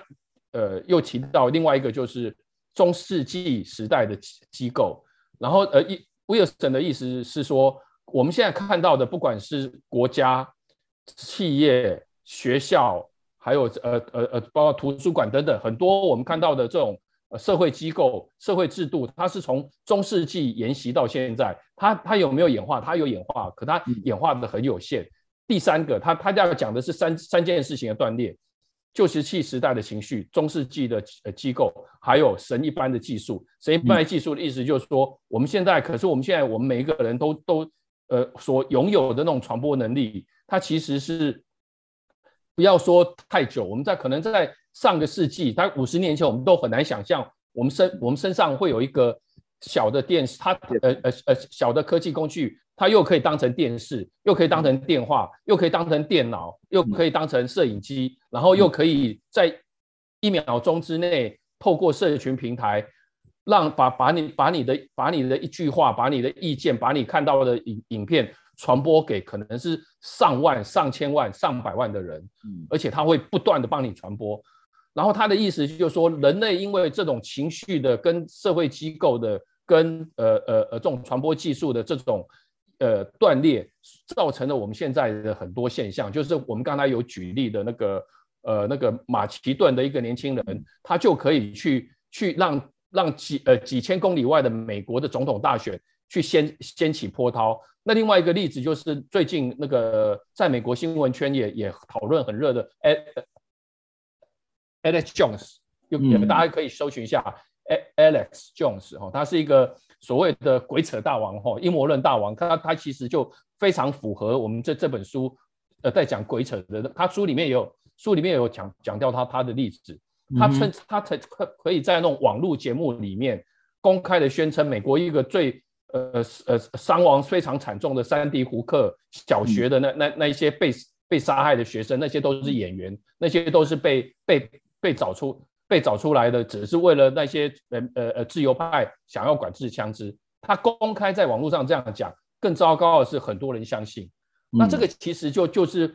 呃又提到另外一个就是中世纪时代的机构。然后呃，一威尔森的意思是说，我们现在看到的不管是国家、企业、学校，还有呃呃呃，包括图书馆等等，很多我们看到的这种。呃社会机构、社会制度，它是从中世纪沿袭到现在，它它有没有演化？它有演化，可它演化的很有限。第三个，他他要讲的是三三件事情的断裂。旧石器时代的情绪，中世纪的呃机构，还有神一般的技术。神一般的技术的意思就是说，嗯、我们现在可是我们现在我们每一个人都都呃所拥有的那种传播能力，它其实是不要说太久，我们在可能在上个世纪，大概五十年前，我们都很难想象，我们身我们身上会有一个小的电视，它呃呃呃小的科技工具。它又可以当成电视，又可以当成电话，又可以当成电脑，又可以当成摄影机，然后又可以在一秒钟之内透过社群平台，让把把你把你的把你的一句话，把你的意见，把你看到的影影片传播给可能是上万、上千万、上百万的人，而且它会不断的帮你传播。然后他的意思就是说，人类因为这种情绪的跟社会机构的跟呃呃呃这种传播技术的这种。呃，断裂造成了我们现在的很多现象，就是我们刚才有举例的那个，呃，那个马其顿的一个年轻人，他就可以去去让让几呃几千公里外的美国的总统大选去掀掀起波涛。那另外一个例子就是最近那个在美国新闻圈也也讨论很热的，Alex Jones，有大家可以搜寻一下 Alex Jones 哈，他是一个。所谓的鬼扯大王哈，阴谋论大王，他他其实就非常符合我们这这本书，呃，在讲鬼扯的。他书里面也有书里面有讲讲掉他他的例子，他称他可可可以在那种网络节目里面公开的宣称，美国一个最呃呃伤亡非常惨重的山迪胡克小学的那那那一些被被杀害的学生，那些都是演员，那些都是被被被找出。被找出来的只是为了那些呃呃呃自由派想要管制枪支，他公开在网络上这样讲，更糟糕的是很多人相信。那这个其实就就是，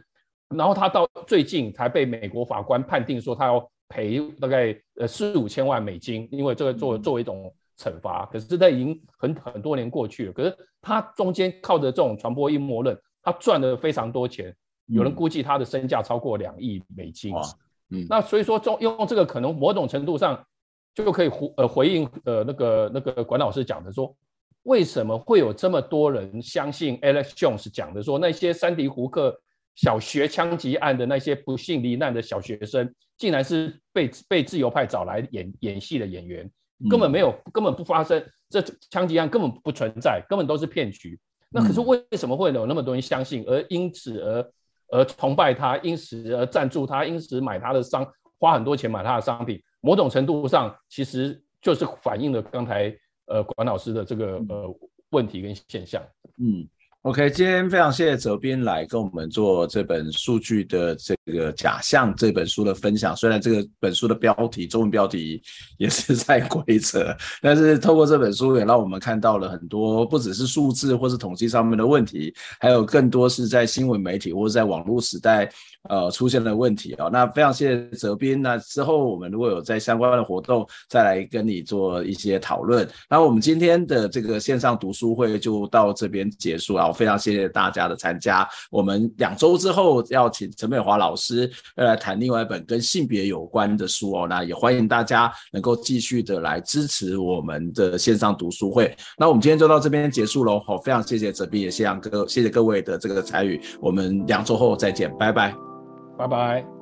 然后他到最近才被美国法官判定说他要赔大概呃四五千万美金，因为这个作作为一种惩罚。可是他已经很很多年过去了，可是他中间靠着这种传播阴谋论，他赚了非常多钱，有人估计他的身价超过两亿美金。嗯，那所以说，中用这个可能某种程度上就可以回呃回应呃那个那个管老师讲的说，为什么会有这么多人相信 Alex Jones 讲的说那些山迪胡克小学枪击案的那些不幸罹难的小学生，竟然是被被自由派找来演演戏的演员，根本没有根本不发生，这枪击案根本不存在，根本都是骗局。那可是为什么会有那么多人相信，而因此而？而崇拜他，因此而赞助他，因此买他的商，花很多钱买他的商品，某种程度上其实就是反映了刚才呃管老师的这个呃问题跟现象。嗯。OK，今天非常谢谢哲斌来跟我们做这本数据的这个假象这本书的分享。虽然这个本书的标题中文标题也是在规则，但是透过这本书也让我们看到了很多不只是数字或是统计上面的问题，还有更多是在新闻媒体或者在网络时代。呃，出现了问题啊、那非常谢谢泽斌。那之后我们如果有在相关的活动，再来跟你做一些讨论。那我们今天的这个线上读书会就到这边结束啊。我非常谢谢大家的参加。我们两周之后要请陈美华老师要来谈另外一本跟性别有关的书哦。那也欢迎大家能够继续的来支持我们的线上读书会。那我们今天就到这边结束喽。好，非常谢谢泽斌，也谢谢各谢谢各位的这个参与。我们两周后再见，拜拜。拜拜。